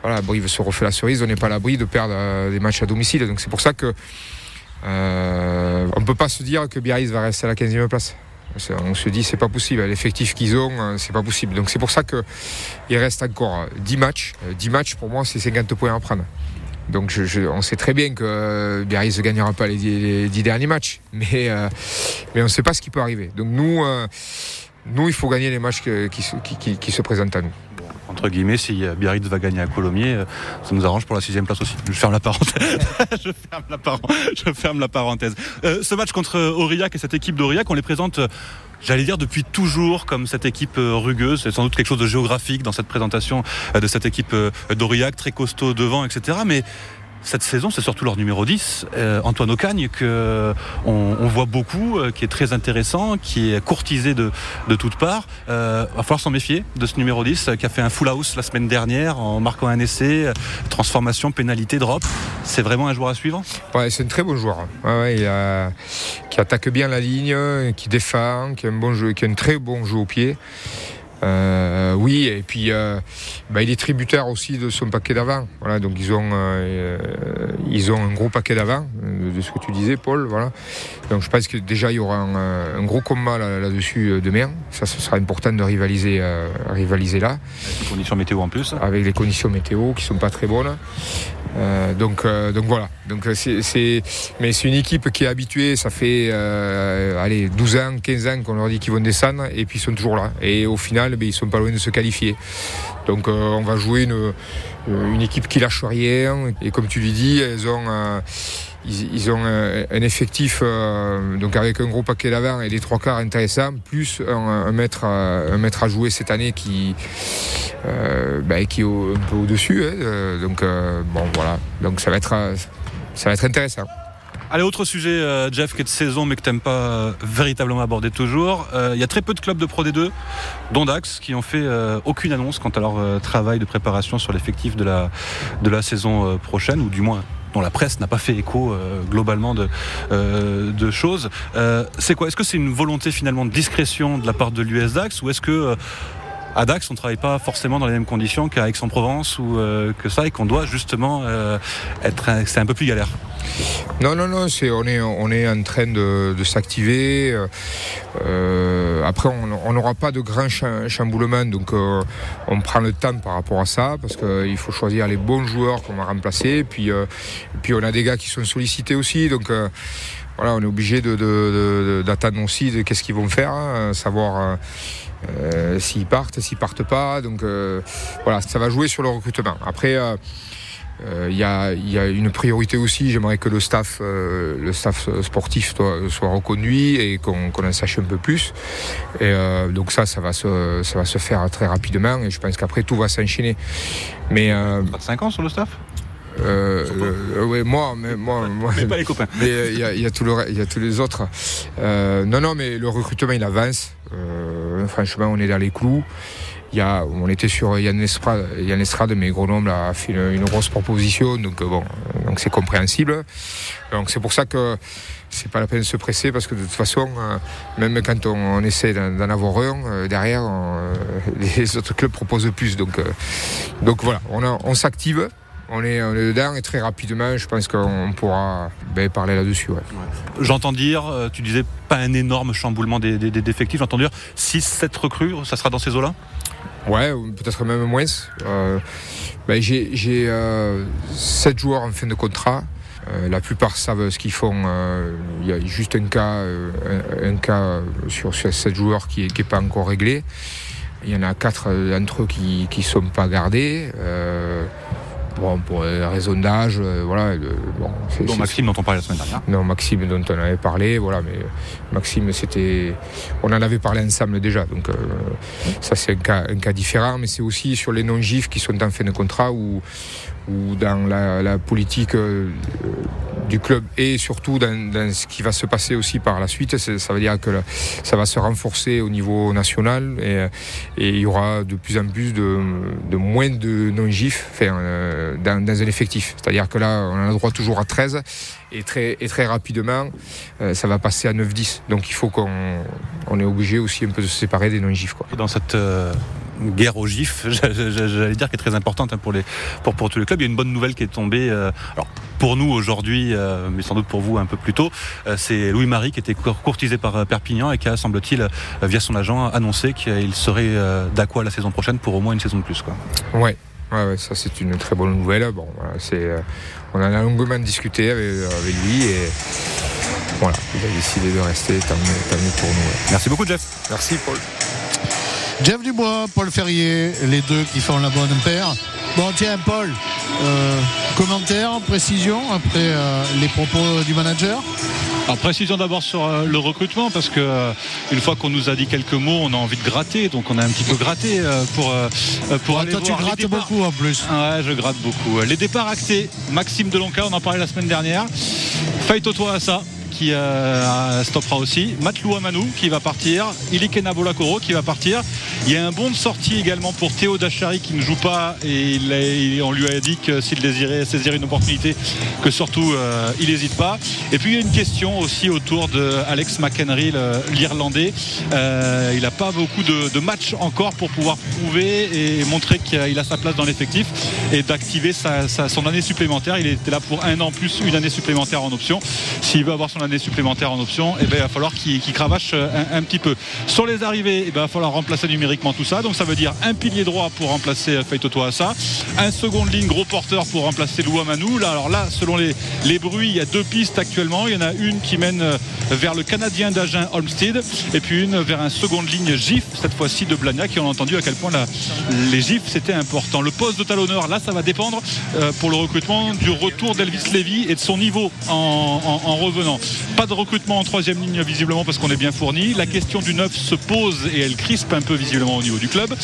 voilà, Brive se refait la cerise. On n'est pas à l'abri de perdre des matchs à domicile. Donc c'est pour ça que on ne peut pas se dire que Biarritz va rester à la 15e place. On se dit c'est pas possible, l'effectif qu'ils ont, euh, c'est pas possible. Donc c'est pour ça qu'il reste encore 10 matchs. 10 euh, matchs pour moi c'est 50 points à prendre. Donc on sait très bien que euh, Biarritz ne gagnera pas les 10, derniers matchs, mais, mais on ne sait pas ce qui peut arriver. Donc nous, nous il faut gagner les matchs qui se présentent à nous entre guillemets, si Biarritz va gagner à Colomiers, euh, ça nous arrange pour la sixième place aussi. Je ferme la parenthèse. je, ferme la parenthèse. Euh, ce match contre Aurillac et cette équipe d'Aurillac, on les présente. J'allais dire depuis toujours comme cette équipe euh, rugueuse, c'est sans doute quelque chose de géographique dans cette présentation de cette équipe d'Aurillac, très costaud devant, etc. Mais cette saison, c'est surtout leur numéro 10, euh, Antoine Ocagne, que on, voit beaucoup, euh, qui est très intéressant, qui est courtisé de, de toutes parts. Euh, va falloir s'en méfier de ce numéro 10, qui a fait un full house la semaine dernière en marquant un essai, transformation, pénalité, drop. C'est vraiment un joueur à suivre? C'est un très bon joueur. qui attaque bien la ligne, qui défend, qui a un bon jeu, qui a un très bon jeu au pied. Euh, oui, et puis euh, bah, il est tributaire aussi de son paquet d'avant. Voilà, donc ils ont, euh, ils ont un gros paquet d'avant, de ce que tu disais, Paul. Voilà. Donc je pense que déjà il y aura un, gros combat là-dessus demain. Ça, ce sera important de rivaliser, rivaliser là. Avec les conditions météo en plus. Avec les conditions météo qui sont pas très bonnes. donc, donc voilà. Donc c'est, mais c'est une équipe qui est habituée. Ça fait allez 12 ans, 15 ans qu'on leur dit qu'ils vont descendre, et puis ils sont toujours là. Et au final ils ils sont pas loin de se qualifier. Donc euh, on va jouer une, une, équipe qui lâche rien. Et comme tu lui dis, ils ont, euh, ils, ont un, effectif euh, donc avec un gros paquet d'avant et les trois quarts intéressants, plus un, un, à jouer cette année qui, ben, est un peu au-dessus. Hein. donc bon voilà. Donc ça va être intéressant. Allez, autre sujet, euh, Jeff, qui est de saison, mais que tu n'aimes pas euh, véritablement aborder toujours. Euh, il y a très peu de clubs de Pro D2, dont Dax, qui ont fait aucune annonce quant à leur travail de préparation sur l'effectif de la, de la saison prochaine, ou du moins dont la presse n'a pas fait écho globalement de, de choses. c'est quoi? Est-ce que c'est une volonté finalement de discrétion de la part de l'US Dax ou est-ce que à Dax, on ne travaille pas forcément dans les mêmes conditions qu'à Aix-en-Provence ou que ça, et qu'on doit justement être, c'est un peu plus galère. Non, non, non, on, est, on est en train de, s'activer. Euh, après, on n'aura pas de grand chamboulement, donc euh, on prend le temps par rapport à ça, parce qu'il faut choisir les bons joueurs qu'on va remplacer. puis, euh, puis on a des gars qui sont sollicités aussi, donc voilà, on est obligé de, d'attendre aussi de qu'est-ce qu'ils vont faire, hein, savoir. S'ils partent, s'ils partent pas. Donc voilà, ça va jouer sur le recrutement. Après, Euh, Il y, a, il y a une priorité aussi. J'aimerais que le staff, euh, le staff sportif soit, soit reconduit et qu'on en sache un peu plus. Et euh, donc ça, ça va, se, ça va se faire très rapidement. Et je pense qu'après tout va s'enchaîner. Mais euh, Pas de 5 ans sur le staff? Euh, euh, ouais, moi, mais moi, moi, Mais pas les copains. Mais euh, il y, a, il y a tout le, re- il y a tous les autres. Euh, non, non, mais le recrutement il avance. Euh, franchement, on est dans les clous. Il y a, on était sur Yann Estrade, mais Grenoble a fait une, grosse proposition, donc euh, bon, c'est compréhensible. Donc c'est pour ça que c'est pas la peine de se presser parce que de toute façon, euh, même quand on, essaie d'en avoir un, euh, derrière, les autres clubs proposent plus. Donc, donc voilà, on s'active. On est, on est dedans et très rapidement, je pense qu'on pourra ben, parler là-dessus. ouais. J'entends dire, euh, tu disais pas un énorme chamboulement des, des, des effectifs, j'entends dire 6-7 recrues, ça sera dans ces eaux-là? Ouais, ou peut-être même moins. Euh, ben, j'ai j'ai, euh, sept joueurs en fin de contrat. Euh, la plupart savent ce qu'ils font. Il y a juste un cas, un, un cas sur, sur sept joueurs qui n'est pas encore réglé. Il y en a quatre d'entre eux qui ne sont pas gardés. Bon, pour des raisons d'âge, euh, voilà. bon, Dont Maxime dont on parlait la semaine dernière. non, Maxime dont on avait parlé, voilà, mais Maxime, c'était. On en avait parlé ensemble déjà, donc euh, ça c'est un cas, un cas différent, mais c'est aussi sur les non-gifs qui sont en fin de contrat ou, ou dans la, politique euh, du club et surtout dans, ce qui va se passer aussi par la suite. Ça veut dire que ça va se renforcer au niveau national et, il y aura de plus en plus de, moins de non-gifs euh, dans, un effectif. C'est-à-dire que là, on a droit toujours à 13 et très, et très rapidement, euh, ça va passer à 9-10. Donc il faut qu'on on est obligé aussi un peu de se séparer des non-gifs. dans cette guerre au GIF, j'allais dire, qui est très importante hein, pour, les, pour, pour tous les clubs, il y a une bonne nouvelle qui est tombée. euh, alors, pour nous aujourd'hui, euh, mais sans doute pour vous un peu plus tôt, euh, c'est Louis-Marie qui était cour- courtisé par euh, Perpignan et qui a, semble-t-il, euh, via son agent, annoncé qu'il serait euh, d'Aqua la saison prochaine pour au moins une saison de plus. Quoi. Ouais. Ouais, ouais, ça c'est une très bonne nouvelle. Bon, voilà, c'est, euh, on en a longuement discuté avec, avec lui et voilà, il a décidé de rester. Tant mieux, tant mieux pour nous. ouais. Merci beaucoup, Jeff. Merci, Paul. Jeff Dubois, Paul Ferrier, les deux qui font la bonne paire. Bon, tiens, Paul, euh, commentaire, précision après euh, les propos du manager? Alors précisons d'abord sur euh, le recrutement parce que euh, une fois qu'on nous a dit quelques mots, on a envie de gratter, donc on a un petit peu gratté euh, pour pour Ouais, aller Toi, tu les grattes départs. beaucoup en plus. Ouais, je gratte beaucoup. Les départs actés. Maxime Delonca, on en parlait la semaine dernière. Faito Assa qui euh, stoppera aussi. Matlou Amanou qui va partir. Ilikena Bolakoro qui va partir. Il y a un bon de sortie également pour Théo Dachary qui ne joue pas et il on lui a dit que s'il désirait saisir une opportunité, que surtout euh, il n'hésite pas. Et puis il y a une question aussi autour de Alex McHenry, l'Irlandais. Euh, il n'a pas beaucoup de, de matchs encore pour pouvoir prouver et montrer qu'il a sa place dans l'effectif et d'activer sa- sa- son année supplémentaire. Il était là pour un an plus une année supplémentaire en option. S'il veut avoir son année supplémentaire en option, eh ben, il va falloir qu'il qu'il cravache un, un petit peu. Sur les arrivées, eh ben, il va falloir remplacer numériquement tout ça. Donc ça veut dire un pilier droit pour remplacer Faitoto Assa, un seconde ligne gros porteur pour remplacer Lou Amanou. Là, alors là, selon les, les bruits, il y a deux pistes actuellement. Il y en a une qui mène euh, vers le Canadien d'Agen Olmsted et puis une vers un seconde ligne GIF, cette fois-ci de Blagnac, qui ont entendu à quel point la- les GIF c'était important. Le poste de talonneur, là, ça va dépendre euh, pour le recrutement du retour d'Elvis Levy et de son niveau en revenant. Pas de recrutement en troisième ligne visiblement parce qu'on est bien fourni. La question du neuf se pose et elle crispe un peu visiblement au niveau du club.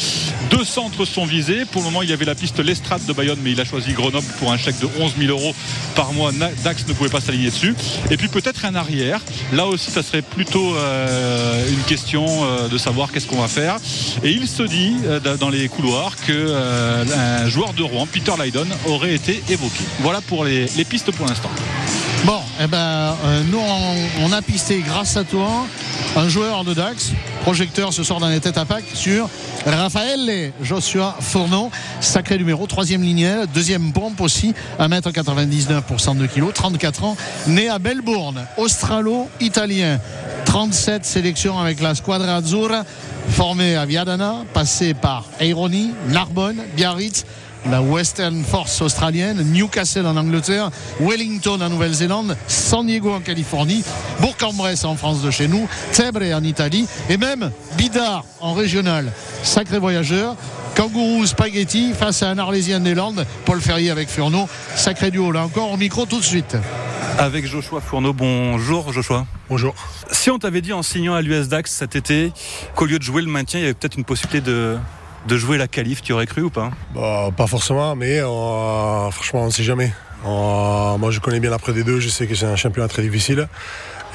Deux centres sont visés. Pour le moment, il y avait la piste Lestrade de Bayonne, mais il a choisi Grenoble pour un chèque de 11 000 euros par mois. Dax ne pouvait pas s'aligner dessus. Et puis peut-être un arrière. Là aussi, ça serait plutôt euh, une question euh, de savoir qu'est-ce qu'on va faire. Et il se dit euh, da- dans les couloirs que un joueur de Rouen, Peter Lydon, aurait été évoqué. Voilà pour les pistes pour l'instant. Bon, eh ben, euh, nous, on, a pisté grâce à toi un joueur de Dax. Projecteur ce soir dans les têtes à pack sur Raphaël Joshua Fourneau, sacré numéro, troisième lignel, deuxième pompe aussi, 1m99 pour 102 kg, 34 ans, né à Melbourne, australo-italien, 37 sélections avec la Squadra Azzurra, formé à Viadana, passé par Aironi, Narbonne, Biarritz, la Western Force australienne, Newcastle en Angleterre, Wellington en Nouvelle-Zélande, San Diego en Californie, Bourg-en-Bresse en France de chez nous, Tebre en Italie et même Bidar en régional. Sacré voyageur. Kangourou Spaghetti face à un Arlésien des Landes, Paul Ferrier avec Furneau. Sacré duo là encore au micro tout de suite. Avec Joshua Fourneau. Bonjour Joshua. Bonjour. Si on t'avait dit en signant à l'US Dax cet été qu'au lieu de jouer le maintien, il y avait peut-être une possibilité de, de jouer la qualif, tu aurais cru ou pas bah, Pas forcément, mais euh, franchement, on ne sait jamais. Euh, moi, je connais bien l'après des deux, je sais que c'est un championnat très difficile.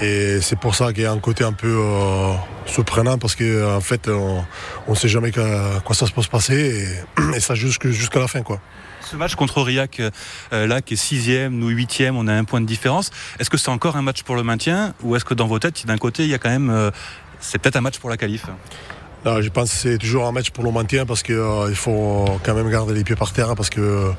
Et c'est pour ça qu'il y a un côté un peu euh, surprenant parce qu'en en fait, on ne sait jamais quoi ça se peut se passer et, et ça jusqu'à la fin. quoi. Ce match contre Aurillac, euh, là, qui est sixième, nous huitième, on a un point de différence. Est-ce que c'est encore un match pour le maintien ou est-ce que dans vos têtes, d'un côté, il y a quand même, euh, c'est peut-être un match pour la qualif? Je pense que c'est toujours un match pour le maintien parce qu'il euh, faut quand même garder les pieds par terre parce que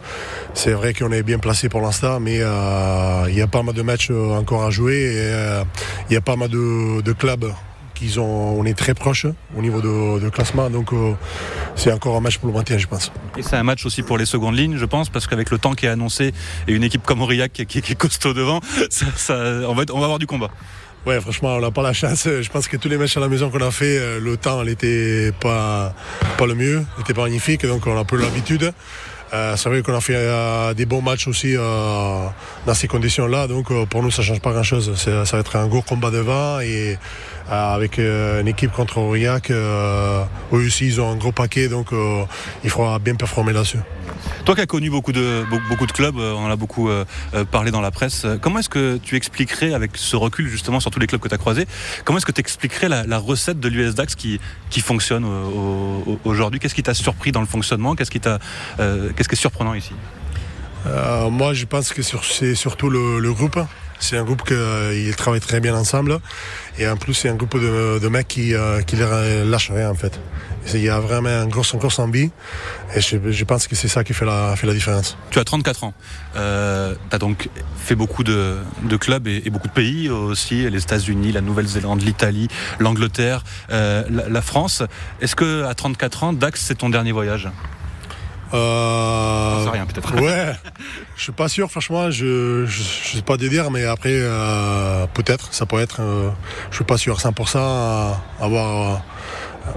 c'est vrai qu'on est bien placé pour l'instant, mais euh, il y a pas mal de matchs encore à jouer et euh, il y a pas mal de, clubs qui ont, on est très proche au niveau de, classement, donc euh, c'est encore un match pour le maintien, je pense. Et c'est un match aussi pour les secondes lignes, je pense, parce qu'avec le temps qui est annoncé et une équipe comme Aurillac qui, est costaud devant, ça, on va avoir du combat. Ouais, franchement, on n'a pas la chance. Je pense que tous les matchs à la maison qu'on a fait, le temps n'était pas, pas le mieux, n'était pas magnifique, donc on a peu l'habitude. Euh, c'est vrai qu'on a fait euh, des bons matchs aussi euh, dans ces conditions-là, donc euh, pour nous ça change pas grand-chose. Ça va être un gros combat devant et euh, avec une équipe contre Aurillac, eux aussi ils ont un gros paquet, donc il faudra bien performer là-dessus. Toi qui as connu beaucoup de, beaucoup de clubs, on en a beaucoup parlé dans la presse, comment est-ce que tu expliquerais, avec ce recul justement sur tous les clubs que tu as croisés, comment est-ce que tu expliquerais la, la, recette de l'US Dax qui, qui fonctionne aujourd'hui? Qu'est-ce qui t'a surpris dans le fonctionnement? Qu'est-ce qui, euh, qu'est-ce qui est surprenant ici? Euh, Moi je pense que c'est surtout le, le groupe. C'est un groupe qui euh, travaille très bien ensemble. Et en plus, c'est un groupe de, de mecs qui, euh, qui les lâchent rien, en fait. Il y a vraiment un gros, un gros envie. Et je, je pense que c'est ça qui fait la, fait la différence. Tu as 34 ans. Euh, tu as donc fait beaucoup de, de clubs et, et, beaucoup de pays aussi. Les États-Unis, la Nouvelle-Zélande, l'Italie, l'Angleterre, euh, la, la, France. Est-ce que à 34 ans, Dax, c'est ton dernier voyage? Euh... rien peut-être. Ouais, je suis pas sûr, franchement, je, je, je sais pas te dire, mais après, euh, peut-être, ça peut être, euh, je suis pas sûr à 100% à avoir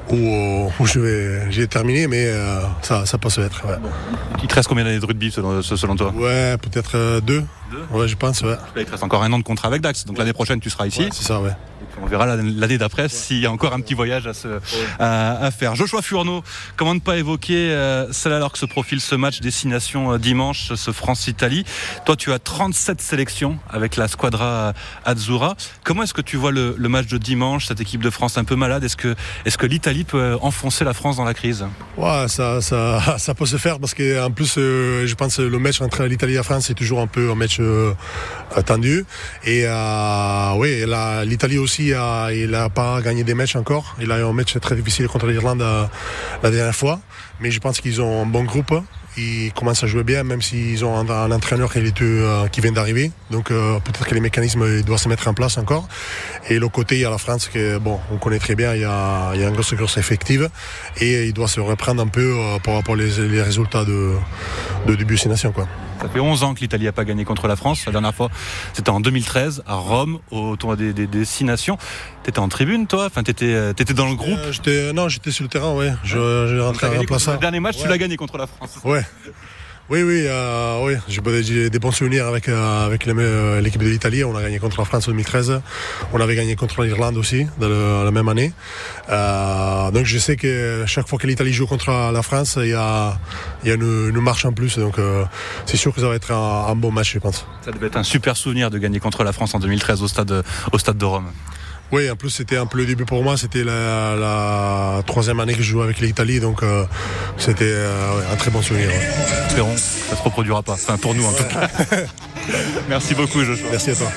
où, où je vais, j'ai terminé, mais euh, ça, ça peut se être. Ouais. Il te reste combien d'années de rugby selon, selon toi? Ouais, peut-être euh, deux. Deux? Ouais, je pense, ouais. Là, il te reste encore un an de contrat avec Dax, donc l'année prochaine tu seras ici. Ouais, c'est ça, ouais. On verra l'année d'après s'il y a encore un petit voyage à, se, à, à, faire. Joshua Furneau, comment ne pas évoquer euh, cela alors que se profile ce match destination euh, dimanche, ce France-Italie? Toi, tu as 37 sélections avec la Squadra Azzurra. Comment est-ce que tu vois le, le, match de dimanche, cette équipe de France un peu malade? Est-ce que, est que l'Italie peut enfoncer la France dans la crise? Ouais, ça, ça, ça peut se faire parce qu'en plus, euh, je pense que le match entre l'Italie et la France, c'est toujours un peu un match euh, tendu. Et euh, oui, l'Italie aussi il n'a pas gagné des matchs encore. Il a eu un match très difficile contre l'Irlande euh, la dernière fois. Mais je pense qu'ils ont un bon groupe. Ils commencent à jouer bien, même s'ils ont un, entraîneur euh, qui vient d'arriver. Donc euh, peut-être que les mécanismes doivent se mettre en place encore. Et l'autre côté, il y a la France que bon, on connaît très bien. Il y a, une grosse grosse effective et il doit se reprendre un peu par rapport aux les résultats de, de début de quoi. Ça fait 11 ans que l'Italie n'a pas gagné contre la France. La dernière fois, c'était en 2013 à Rome, au tournoi des, des, des Six Nations. T'étais en tribune, toi? Enfin, t'étais euh, étais dans le groupe euh, j'étais, Non, j'étais sur le terrain, ouais. Je, rentré à remplaçant. Le dernier match, ouais. tu l'as gagné contre la France. Ouais. Oui, oui, euh, oui. J'ai des bons souvenirs avec, euh, avec l'équipe de l'Italie. On a gagné contre la France en 2013. On avait gagné contre l'Irlande aussi, la même année. Euh, donc je sais que chaque fois que l'Italie joue contre la France, il y a, une, marche en plus. Donc euh, c'est sûr que ça va être un, bon match, je pense. Ça devait être un super souvenir de gagner contre la France en 2013 au stade, au stade de Rome. Oui, en plus c'était un peu le début pour moi. C'était la, la, troisième année que je jouais avec l'Italie, donc euh, c'était euh, ouais, un très bon souvenir. Ouais. Espérons que ça se reproduira pas. Enfin pour nous en tout cas. Merci beaucoup Joshua. Merci à toi.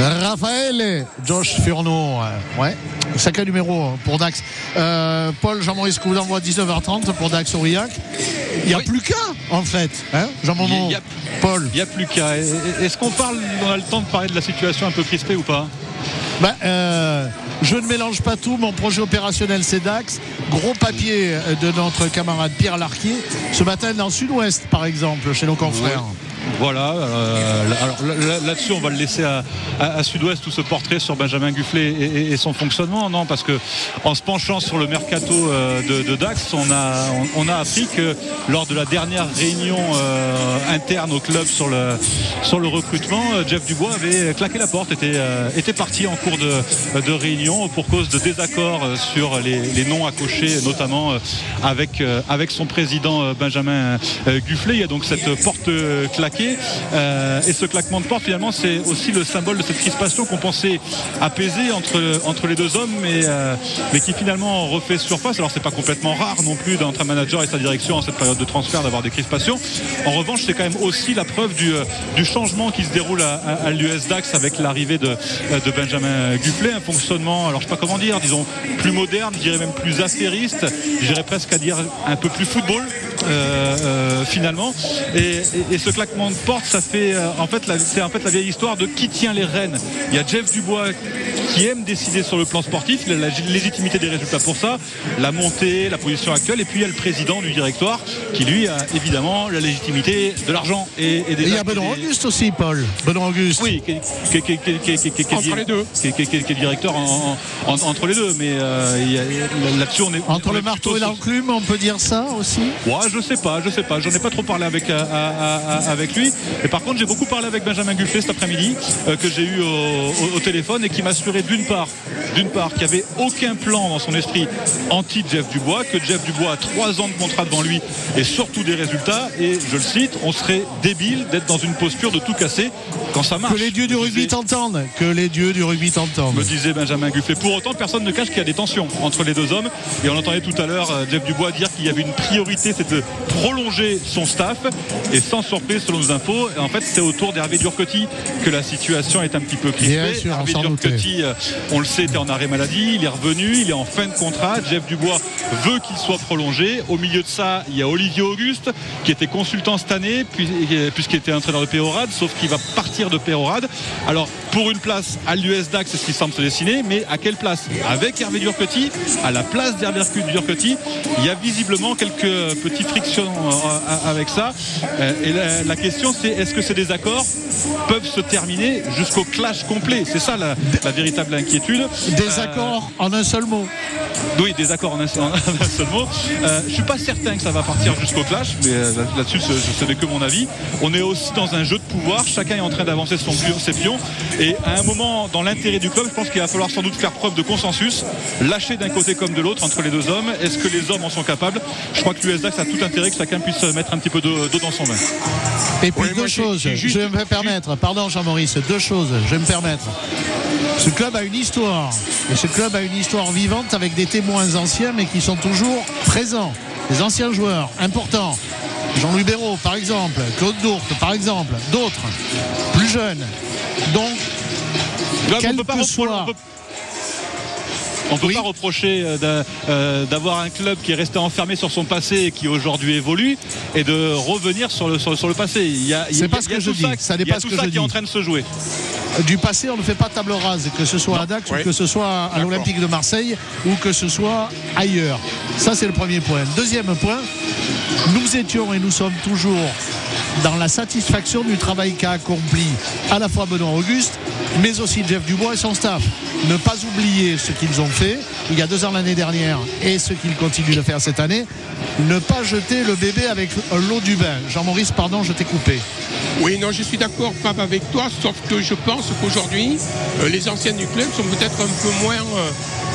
Raphaël, Josh Furneau, ouais, sacré numéro pour Dax. Euh, Paul, Jean-Maurice vous envoie 19h30 pour Dax Aurillac. Il n'y a oui. plus qu'à, en fait, hein, Jean-Maurice. Paul. Il n'y a plus qu'à. Est-ce qu'on parle, on a le temps de parler de la situation un peu crispée ou pas? Bah, euh, je ne mélange pas tout. Mon projet opérationnel, c'est Dax. Gros papier de notre camarade Pierre Larquier. Ce matin, dans le sud-ouest, par exemple, chez nos confrères. Voilà. euh, alors là- là-dessus, on va le laisser à, Sud-Ouest tout ce portrait sur Benjamin Gufflet et, son fonctionnement. Non, parce que en se penchant sur le mercato euh, de, Dax, on a, appris que lors de la dernière réunion euh, interne au club sur le, recrutement, Jeff Dubois avait claqué la porte, était, était parti en cours de, réunion pour cause de désaccords sur les, noms à cocher, notamment avec, avec son président Benjamin Gufflet. Il y a donc cette porte euh, Euh, et ce claquement de porte, finalement, c'est aussi le symbole de cette crispation qu'on pensait apaiser entre, entre les deux hommes, mais, euh, mais qui finalement refait surface. Alors, c'est pas complètement rare non plus entre un manager et sa direction en cette période de transfert d'avoir des crispations. En revanche, c'est quand même aussi la preuve du, euh, du changement qui se déroule à, l'US Dax avec l'arrivée de, de Benjamin Gufflet. Un fonctionnement, alors je sais pas comment dire, disons plus moderne, je dirais même plus affairiste, j'irais presque à dire un peu plus football. finalement et- et ce claquement de porte ça fait euh, en fait la- c'est en fait la vieille histoire de qui tient les rênes il y a Jeff Dubois qui aime décider sur le plan sportif il a la légitimité des résultats pour ça la montée la position actuelle et puis il y a le président du directoire qui lui a évidemment la légitimité de l'argent et, et des Et il y a Benoît Auguste aussi, Paul. Benoît Auguste. oui, qui, qui- Entre les deux. qui- est directeur en- en- en- entre les deux, mais euh, là-dessus on est Entre on le est marteau et l'enclume, on peut dire ça aussi? Ouais, je sais pas, je sais pas. J'en ai pas trop parlé avec, euh, à- à- à- avec lui. Et par contre, j'ai beaucoup parlé avec Benjamin Gufflet cet après-midi, euh, que j'ai eu au, au- au téléphone et qui m'assurait d'une part, d'une part, qu'il n'y avait aucun plan dans son esprit anti-Jeff Dubois, que Jeff Dubois a trois ans de contrat devant lui et surtout des résultats. Et je le cite, on serait débile d'être dans une posture de tout casser quand ça marche. Que les dieux du rugby t'entendent. Que les dieux du rugby t'entendent. me disait Benjamin Gufflet. Pour autant, personne ne cache qu'il y a des tensions entre les deux hommes. Et on entendait tout à l'heure euh, Jeff Dubois dire qu'il y avait une priorité, c'est de prolonger son staff. Et sans surprise, selon nos infos, en fait, c'est autour d'Hervé Durcotti que la situation est un petit peu crispée. Bien sûr, on Hervé doutait. Durcotti, euh, on le sait, était en arrêt maladie. Il est revenu, il est en fin de contrat. Jeff Dubois veut qu'il soit prolongé. Au milieu de ça, il y a Olivier Auguste qui était consultant cette année, puis- puisqu'il était entraîneur de Pérorade, sauf qu'il va partir de Pérorade. Alors, pour une place à l'US DAX, c'est ce qui semble se dessiner, mais à quelle place? Avec Hervé Durcotti, à la place d'Hervé Durcotti, il y a visiblement quelques petits frictions euh, avec ça. Euh, Et la, la question, c'est est-ce que ces désaccords peuvent se terminer jusqu'au clash complet C'est ça la, la véritable inquiétude. Des Euh, en un seul mot. oui, des accords en un, seul- en un seul mot. Euh, je suis pas certain que ça va partir jusqu'au clash, mais euh, là- là-dessus, ce, n'est que mon avis. On est aussi dans un jeu de pouvoir. Chacun est en train d'avancer son pion- ses pions. Et à un moment, dans l'intérêt du club, je pense qu'il va falloir sans doute faire preuve de consensus, lâcher d'un côté comme de l'autre entre les deux hommes. Est-ce que les hommes en sont capables? Je crois que l'USDAX a tout intérêt que chacun puisse mettre un petit peu d'eau d'eau dans son vin. Et puis Ouais, deux choses, juste- je vais me permettre, pardon Jean-Maurice, deux choses, je vais me permettre. Ce club a une histoire, et ce club a une histoire vivante avec des témoins anciens mais qui sont toujours présents. Des anciens joueurs importants. Jean-Louis Béraud par exemple, Claude Dourte par exemple, d'autres, plus jeunes. Donc, Là, quel on peut pas que repro- soit... on peut- On ne peut pas reprocher euh, euh, d'avoir un club qui est resté enfermé sur son passé et qui aujourd'hui évolue et de revenir sur le, sur, sur le passé. Il y a, C'est pas ce que je dis, ça n'est pas ce que ça je qui est en dis. train de se jouer. Du passé, on ne fait pas table rase, que ce soit à Dax ou que ce soit à l'Olympique de Marseille ou que ce soit ailleurs. Ça, c'est le premier point. Deuxième point, nous étions et nous sommes toujours dans la satisfaction du travail qu'a accompli à la fois Benoît Auguste, mais aussi Jeff Dubois et son staff. Ne pas oublier ce qu'ils ont fait il y a deux ans l'année dernière et ce qu'ils continuent de faire cette année. Ne pas jeter le bébé avec l'eau du bain. Jean-Maurice, pardon, je t'ai coupé. Oui, non, je suis d'accord, Pape, avec toi, sauf que je pense qu'aujourd'hui, euh, les anciens du club sont peut-être un peu moins euh,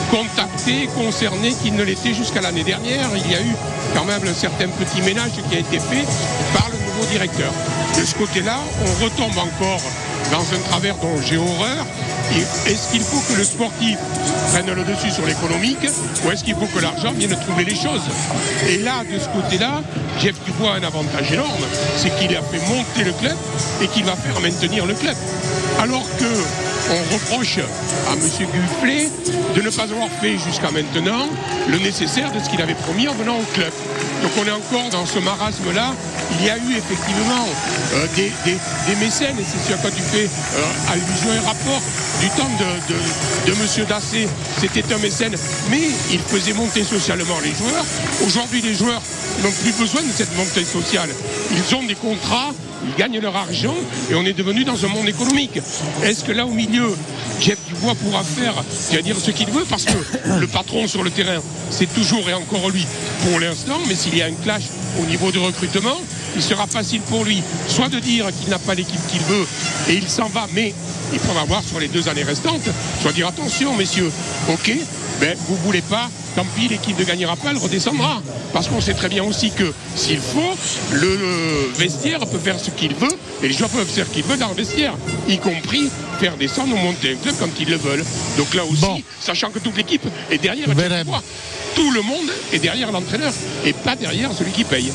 contactés, concernés qu'ils ne l'étaient jusqu'à l'année dernière. Il y a eu quand même un certain petit ménage qui a été fait par le nouveau directeur. De ce côté-là, on retombe encore dans un travers dont j'ai horreur. Est-ce qu'il faut que le sportif prenne le dessus sur l'économique ou est-ce qu'il faut que l'argent vienne troubler les choses? Et là, de ce côté-là, Jeff Dubois a un avantage énorme, c'est qu'il a fait monter le club et qu'il va faire maintenir le club. Alors que on reproche à M. Gufflet de ne pas avoir fait jusqu'à maintenant le nécessaire de ce qu'il avait promis en venant au club. Donc on est encore dans ce marasme-là. Il y a eu effectivement euh, des, mécènes, et c'est ce à quoi tu fais euh, allusion et rapport du temps de, de, de M. Dassé. C'était un mécène, mais il faisait monter socialement les joueurs. Aujourd'hui, les joueurs n'ont plus besoin de cette montée sociale. Ils ont des contrats ils gagnent leur argent et on est devenu dans un monde économique. Est-ce que là au milieu, Jeff Dubois pourra faire, dire ce qu'il veut parce que le patron sur le terrain, c'est toujours et encore lui pour l'instant, mais s'il y a un clash au niveau du recrutement, il sera facile pour lui soit de dire qu'il n'a pas l'équipe qu'il veut et il s'en va, mais il faudra voir sur les deux années restantes, soit dire attention messieurs, ok, ben, vous voulez pas, tant pis, l'équipe ne gagnera pas, elle redescendra. Parce qu'on sait très bien aussi que s'il faut, le vestiaire peut faire ce qu'il veut et les joueurs peuvent faire ce qu'ils veulent dans le vestiaire, y compris faire descendre ou monter un club quand ils le veulent. Donc là aussi, sachant que toute l'équipe est derrière tout le monde est derrière l'entraîneur et pas derrière celui qui paye.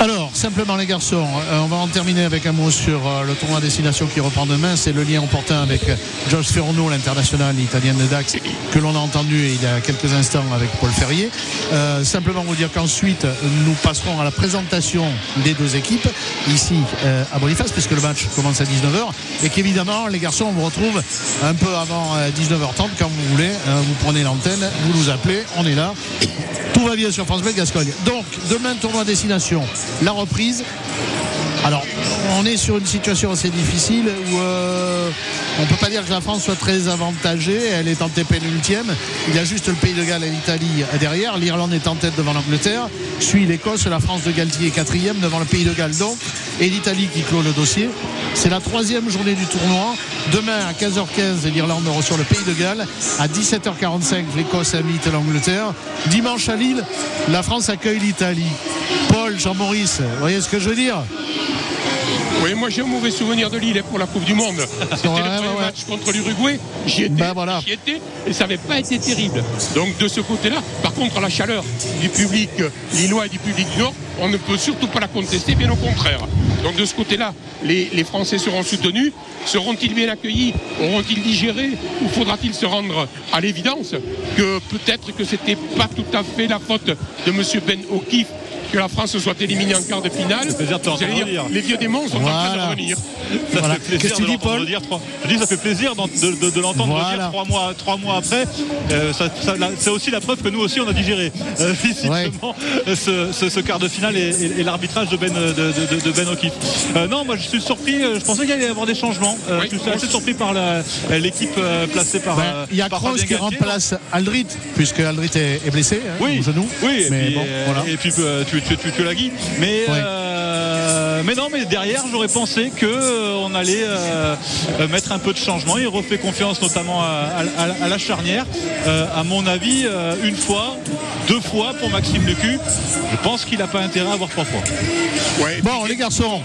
Alors, simplement les garçons, euh, on va en terminer avec un mot sur euh, le tournoi destination qui reprend demain. C'est le lien opportun avec Georges Ferrono, l'international italien de Dax, que l'on a entendu il y a quelques instants avec Paul Ferrier. Euh, simplement vous dire qu'ensuite, nous passerons à la présentation des deux équipes ici à Boniface, puisque le match commence à 19h. Et qu'évidemment, les garçons, on vous retrouve un peu avant 19h30 quand vous voulez. vous prenez l'antenne, vous nous appelez, on est là. Tout va bien sur France Bleu Gascogne. Donc, demain, tournoi destination la reprise. Alors, on est sur une situation assez difficile où euh, on ne peut pas dire que la France soit très avantagée. Elle est en pénultième. Il y a juste le Pays de Galles et l'Italie derrière. L'Irlande est en tête devant l'Angleterre. Suit l'Écosse. La France de Galtier est quatrième devant le Pays de Galles donc. Et l'Italie qui clôt le dossier. C'est la troisième journée du tournoi. Demain à 15h15, l'Irlande reçoit le Pays de Galles. À 17h45, l'Écosse invite l'Angleterre. Dimanche à Lille, la France accueille l'Italie. Paul, Jean-Maurice, vous voyez ce que je veux dire oui, moi j'ai un mauvais souvenir de Lille pour la Coupe du Monde. C'était le premier match contre l'Uruguay. J'y étais, ben, étais, et ça n'avait pas été terrible. Donc de ce côté-là, par contre, la chaleur du public lillois et du public nord, on ne peut surtout pas la contester, bien au contraire. Donc de ce côté-là, les, les, Français seront soutenus. Seront-ils bien accueillis? Auront-ils digéré? Ou faudra-t-il se rendre à l'évidence que peut-être que c'était pas tout à fait la faute de M. Ben O'Keefe que la France soit éliminée en quart de finale. les vieux démons sont en train de revenir. Qu'est-ce que tu dis, Paul Je dis, ça fait plaisir de, l'entendre dire trois mois, trois mois après. Euh, c'est aussi la preuve que nous aussi, on a digéré euh, ce, quart de finale et, l'arbitrage de Ben, de, ben O'Keefe. Euh, non, moi, je suis surpris. Je pensais qu'il allait y avoir des changements. je suis assez surpris par l'équipe placée par. Ben, il y a Kroos qui remplace Aldrit, puisque Aldrit est, blessé hein, oui, au genou. Oui, mais et, puis, et puis tu, tu, la guides. Mais, euh, mais non, mais derrière, j'aurais pensé qu'on euh, allait euh, mettre un peu de changement. Il refait confiance notamment à, la charnière. à mon avis, une fois, deux fois pour Maxime Lecu. Je pense qu'il n'a pas intérêt à avoir trois fois. bon, les garçons.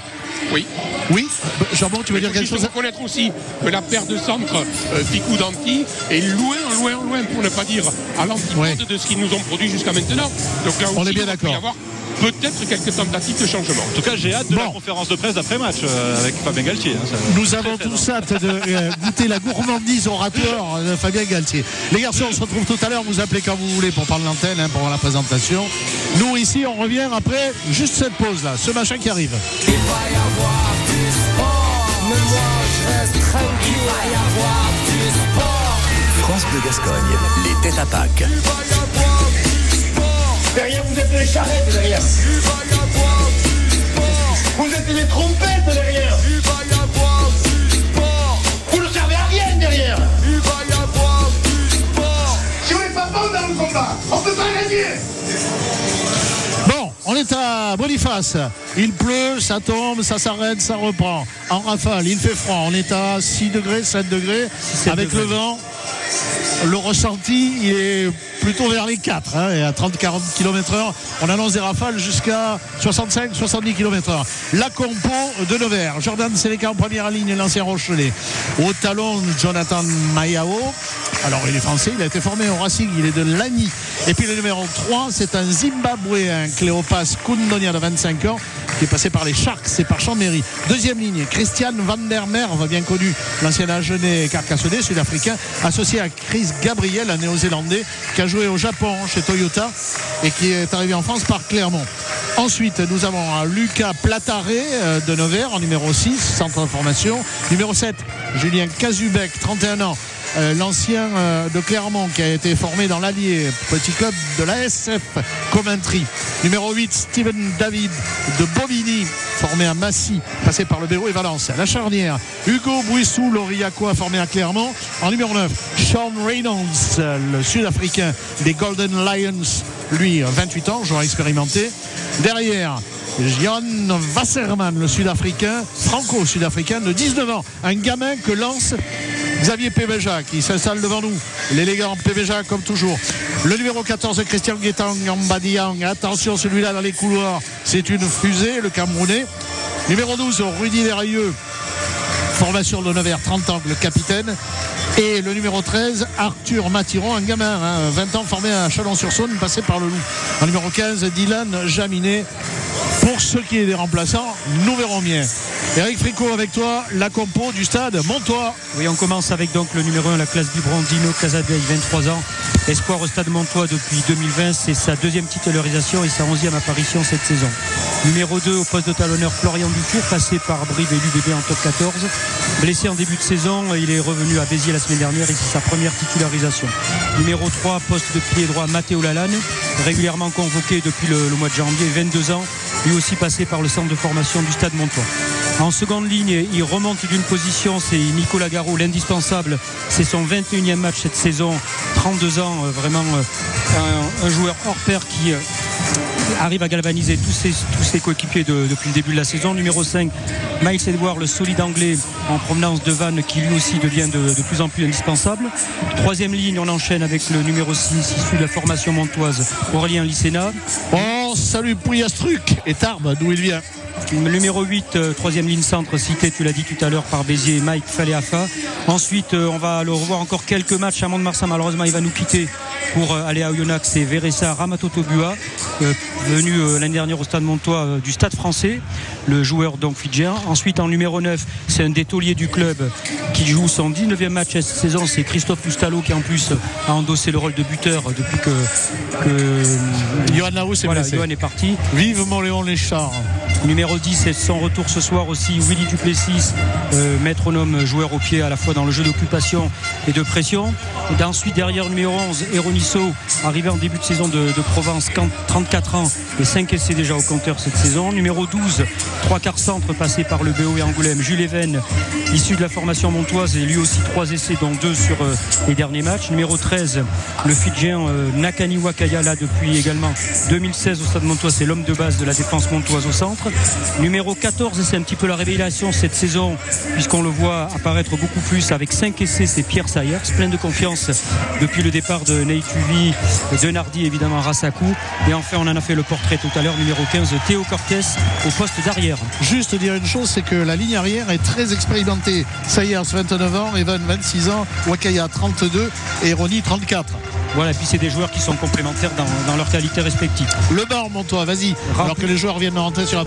Oui. Oui Jambon, tu veux dire quelque chose Il faut reconnaître aussi que la paire de centre euh, Ficou Danti est loin, loin, loin, pour ne pas dire à l'antipode de ce qu'ils nous ont produit jusqu'à maintenant. Donc là On est bien d'accord peut-être quelques tentatives de changement. En tout cas, j'ai hâte de la conférence de presse d'après-match euh, avec Fabien Galtier. Hein, Nous avons tous hâte de euh, goûter la gourmandise oratoire de Fabien Galtier. Les garçons, on se retrouve tout à l'heure. Vous appelez quand vous voulez pour prendre l'antenne, hein, pour la présentation. Nous, ici, on revient après juste cette pause-là, ce machin qui arrive. Il va y avoir du sport, mais moi je reste tranquille. Il va y avoir du sport. France Bleu Gascogne, les têtes à Pâques. Derrière, vous êtes les charrettes derrière. Vous êtes les trompettes derrière. Vous ne servez à rien derrière. Si vous n'êtes pas bon dans le combat, on peut pas gagner. Bon, on est à Boniface. Il pleut, ça tombe, ça s'arrête, ça reprend. En rafale, il fait froid. On est à 6 degrés, 7 degrés. Avec le vent, le ressenti, il est plutôt vers les 4 hein, et à 30-40 km heure on annonce des rafales jusqu'à 65-70 km heure. La compo de Nevers. Jordan Sénéca en première ligne l'ancien Rochelet. Au talon Jonathan Mayao. Alors il est français il a été formé au Racing il est de Lani et puis le numéro 3 c'est un Zimbabwéen Cléopas Kundonia de 25 ans qui est passé par les Sharks et par Chambéry. Deuxième ligne Christian Van der Merwe bien connu l'ancien Agenais Carcassonnet sud-africain associé à Chris Gabriel un néo-zélandais qui a joué au Japon chez Toyota et qui est arrivé en France par Clermont. Ensuite, nous avons Lucas Plataré euh, de Nevers en numéro 6, centre d'information. Numéro 7, Julien Kazubek, 31 ans, euh, l'ancien euh, de Clermont qui a été formé dans l'Allier, petit club de la SF Coventry. Numéro 8, Steven David de Bobigny, formé à Massy, passé par le Béro et Valence. La charnière, Hugo Bouissou, l'Aurillacois, formé à Clermont. En numéro 9, Sean Reynolds, le Sud-Africain des Golden Lions, lui, 28 ans, joueur expérimenté. Derrière, Jan Wasserman, le Sud-Africain, franco-sud-africain de 19 ans, un gamin que lance Xavier Pébeja qui s'installe devant nous. L'élégant Pébeja comme toujours. Le numéro 14, Christian Guetang Mbadiang. Attention, celui-là dans les couloirs, c'est une fusée, le Camerounais. Numéro 12, Rudy Verrieux. Formation de Nevers, 30 ans, le capitaine. Et le numéro 13, Arthur Matiron, un gamin, hein, 20 ans, formé à Chalon-sur-Saône, passé par le Loup. En numéro 15, Dylan Jaminet. Pour ce qui est des remplaçants, nous verrons bien. Eric Fricot avec toi, la compo du stade Montois. Oui, on commence avec donc le numéro 1, la classe du Brandino Casadei, 23 ans. Espoir au stade Montois depuis 2020, c'est sa deuxième titularisation et sa onzième apparition cette saison. Numéro 2 au poste de talonneur Florian Dufour, passé par Brive et l'UBB en top 14. Blessé en début de saison, il est revenu à Béziers la semaine dernière et c'est sa première titularisation. Numéro 3, poste de pied droit Matteo Lalanne, régulièrement convoqué depuis le, le mois de janvier, 22 ans, lui aussi passé par le centre de formation du stade Montois. En seconde ligne, il remonte d'une position, c'est Nicolas Garot, l'indispensable. C'est son 21e match cette saison, 32 ans, euh, vraiment euh, un, joueur hors pair qui euh, arrive à galvaniser tous ses, coéquipiers de- depuis le début de la saison. Numéro 5, Miles Edward, le solide anglais en provenance de Vannes qui lui aussi devient de, de plus en plus indispensable. Troisième ligne, on enchaîne avec le numéro 6, issu de la formation montoise, Aurélien Lycéna. Oh, salut Pouillastruc et Tarbes, d'où il vient. Numéro 8, euh, troisième ligne centre, cité, tu l'as dit tout à l'heure, par Béziers, Mike Faléafa. Ensuite, euh, on va le revoir encore quelques matchs à Mont-de-Marsan. Malheureusement, il va nous quitter pour euh, aller à Oyonnax. C'est Veressa Ramatotobua, euh, venu euh, l'année dernière au stade Montois du stade français, le joueur donc fidjien. Ensuite, en numéro 9, c'est un des tauliers du club qui joue son 19e match cette saison. C'est Christophe Pustalo qui, en plus, a endossé le rôle de buteur depuis que, que Johan Larousse est voilà, blessé. Johan est parti. Vivement Léon Léchard. Numéro 10, c'est son retour ce soir aussi, Willy Duplessis, euh, métronome, joueur au pied à la fois dans le jeu d'occupation et de pression. Et ensuite, derrière numéro 11, Eronisso, arrivé en début de saison de, Provence, 34 ans et 5 essais déjà au compteur cette saison. Numéro 12, trois quarts centre passé par le BO et Angoulême, Jules Even, issu de la formation montoise et lui aussi trois essais, dont deux sur euh, les derniers matchs. Numéro 13, le Fidjien euh, Nakani Wakaya, là depuis également 2016 au stade montois, c'est l'homme de base de la défense montoise au centre. Numéro 14, c'est un petit peu la révélation cette saison, puisqu'on le voit apparaître beaucoup plus avec 5 essais, c'est Pierre Sayers, plein de confiance depuis le départ de Neituvi, de Nardi évidemment Rassakou. Et enfin, on en a fait le portrait tout à l'heure, numéro 15, Théo Cortés au poste d'arrière. Juste dire une chose, c'est que la ligne arrière est très expérimentée. Sayers, 29 ans, Evan, 26 ans, Wakaya, 32 et Ronnie, 34. Voilà, et puis c'est des joueurs qui sont complémentaires dans, dans leurs qualités respectives. Le bar, Montois, vas-y. Alors que les joueurs viennent de rentrer sur la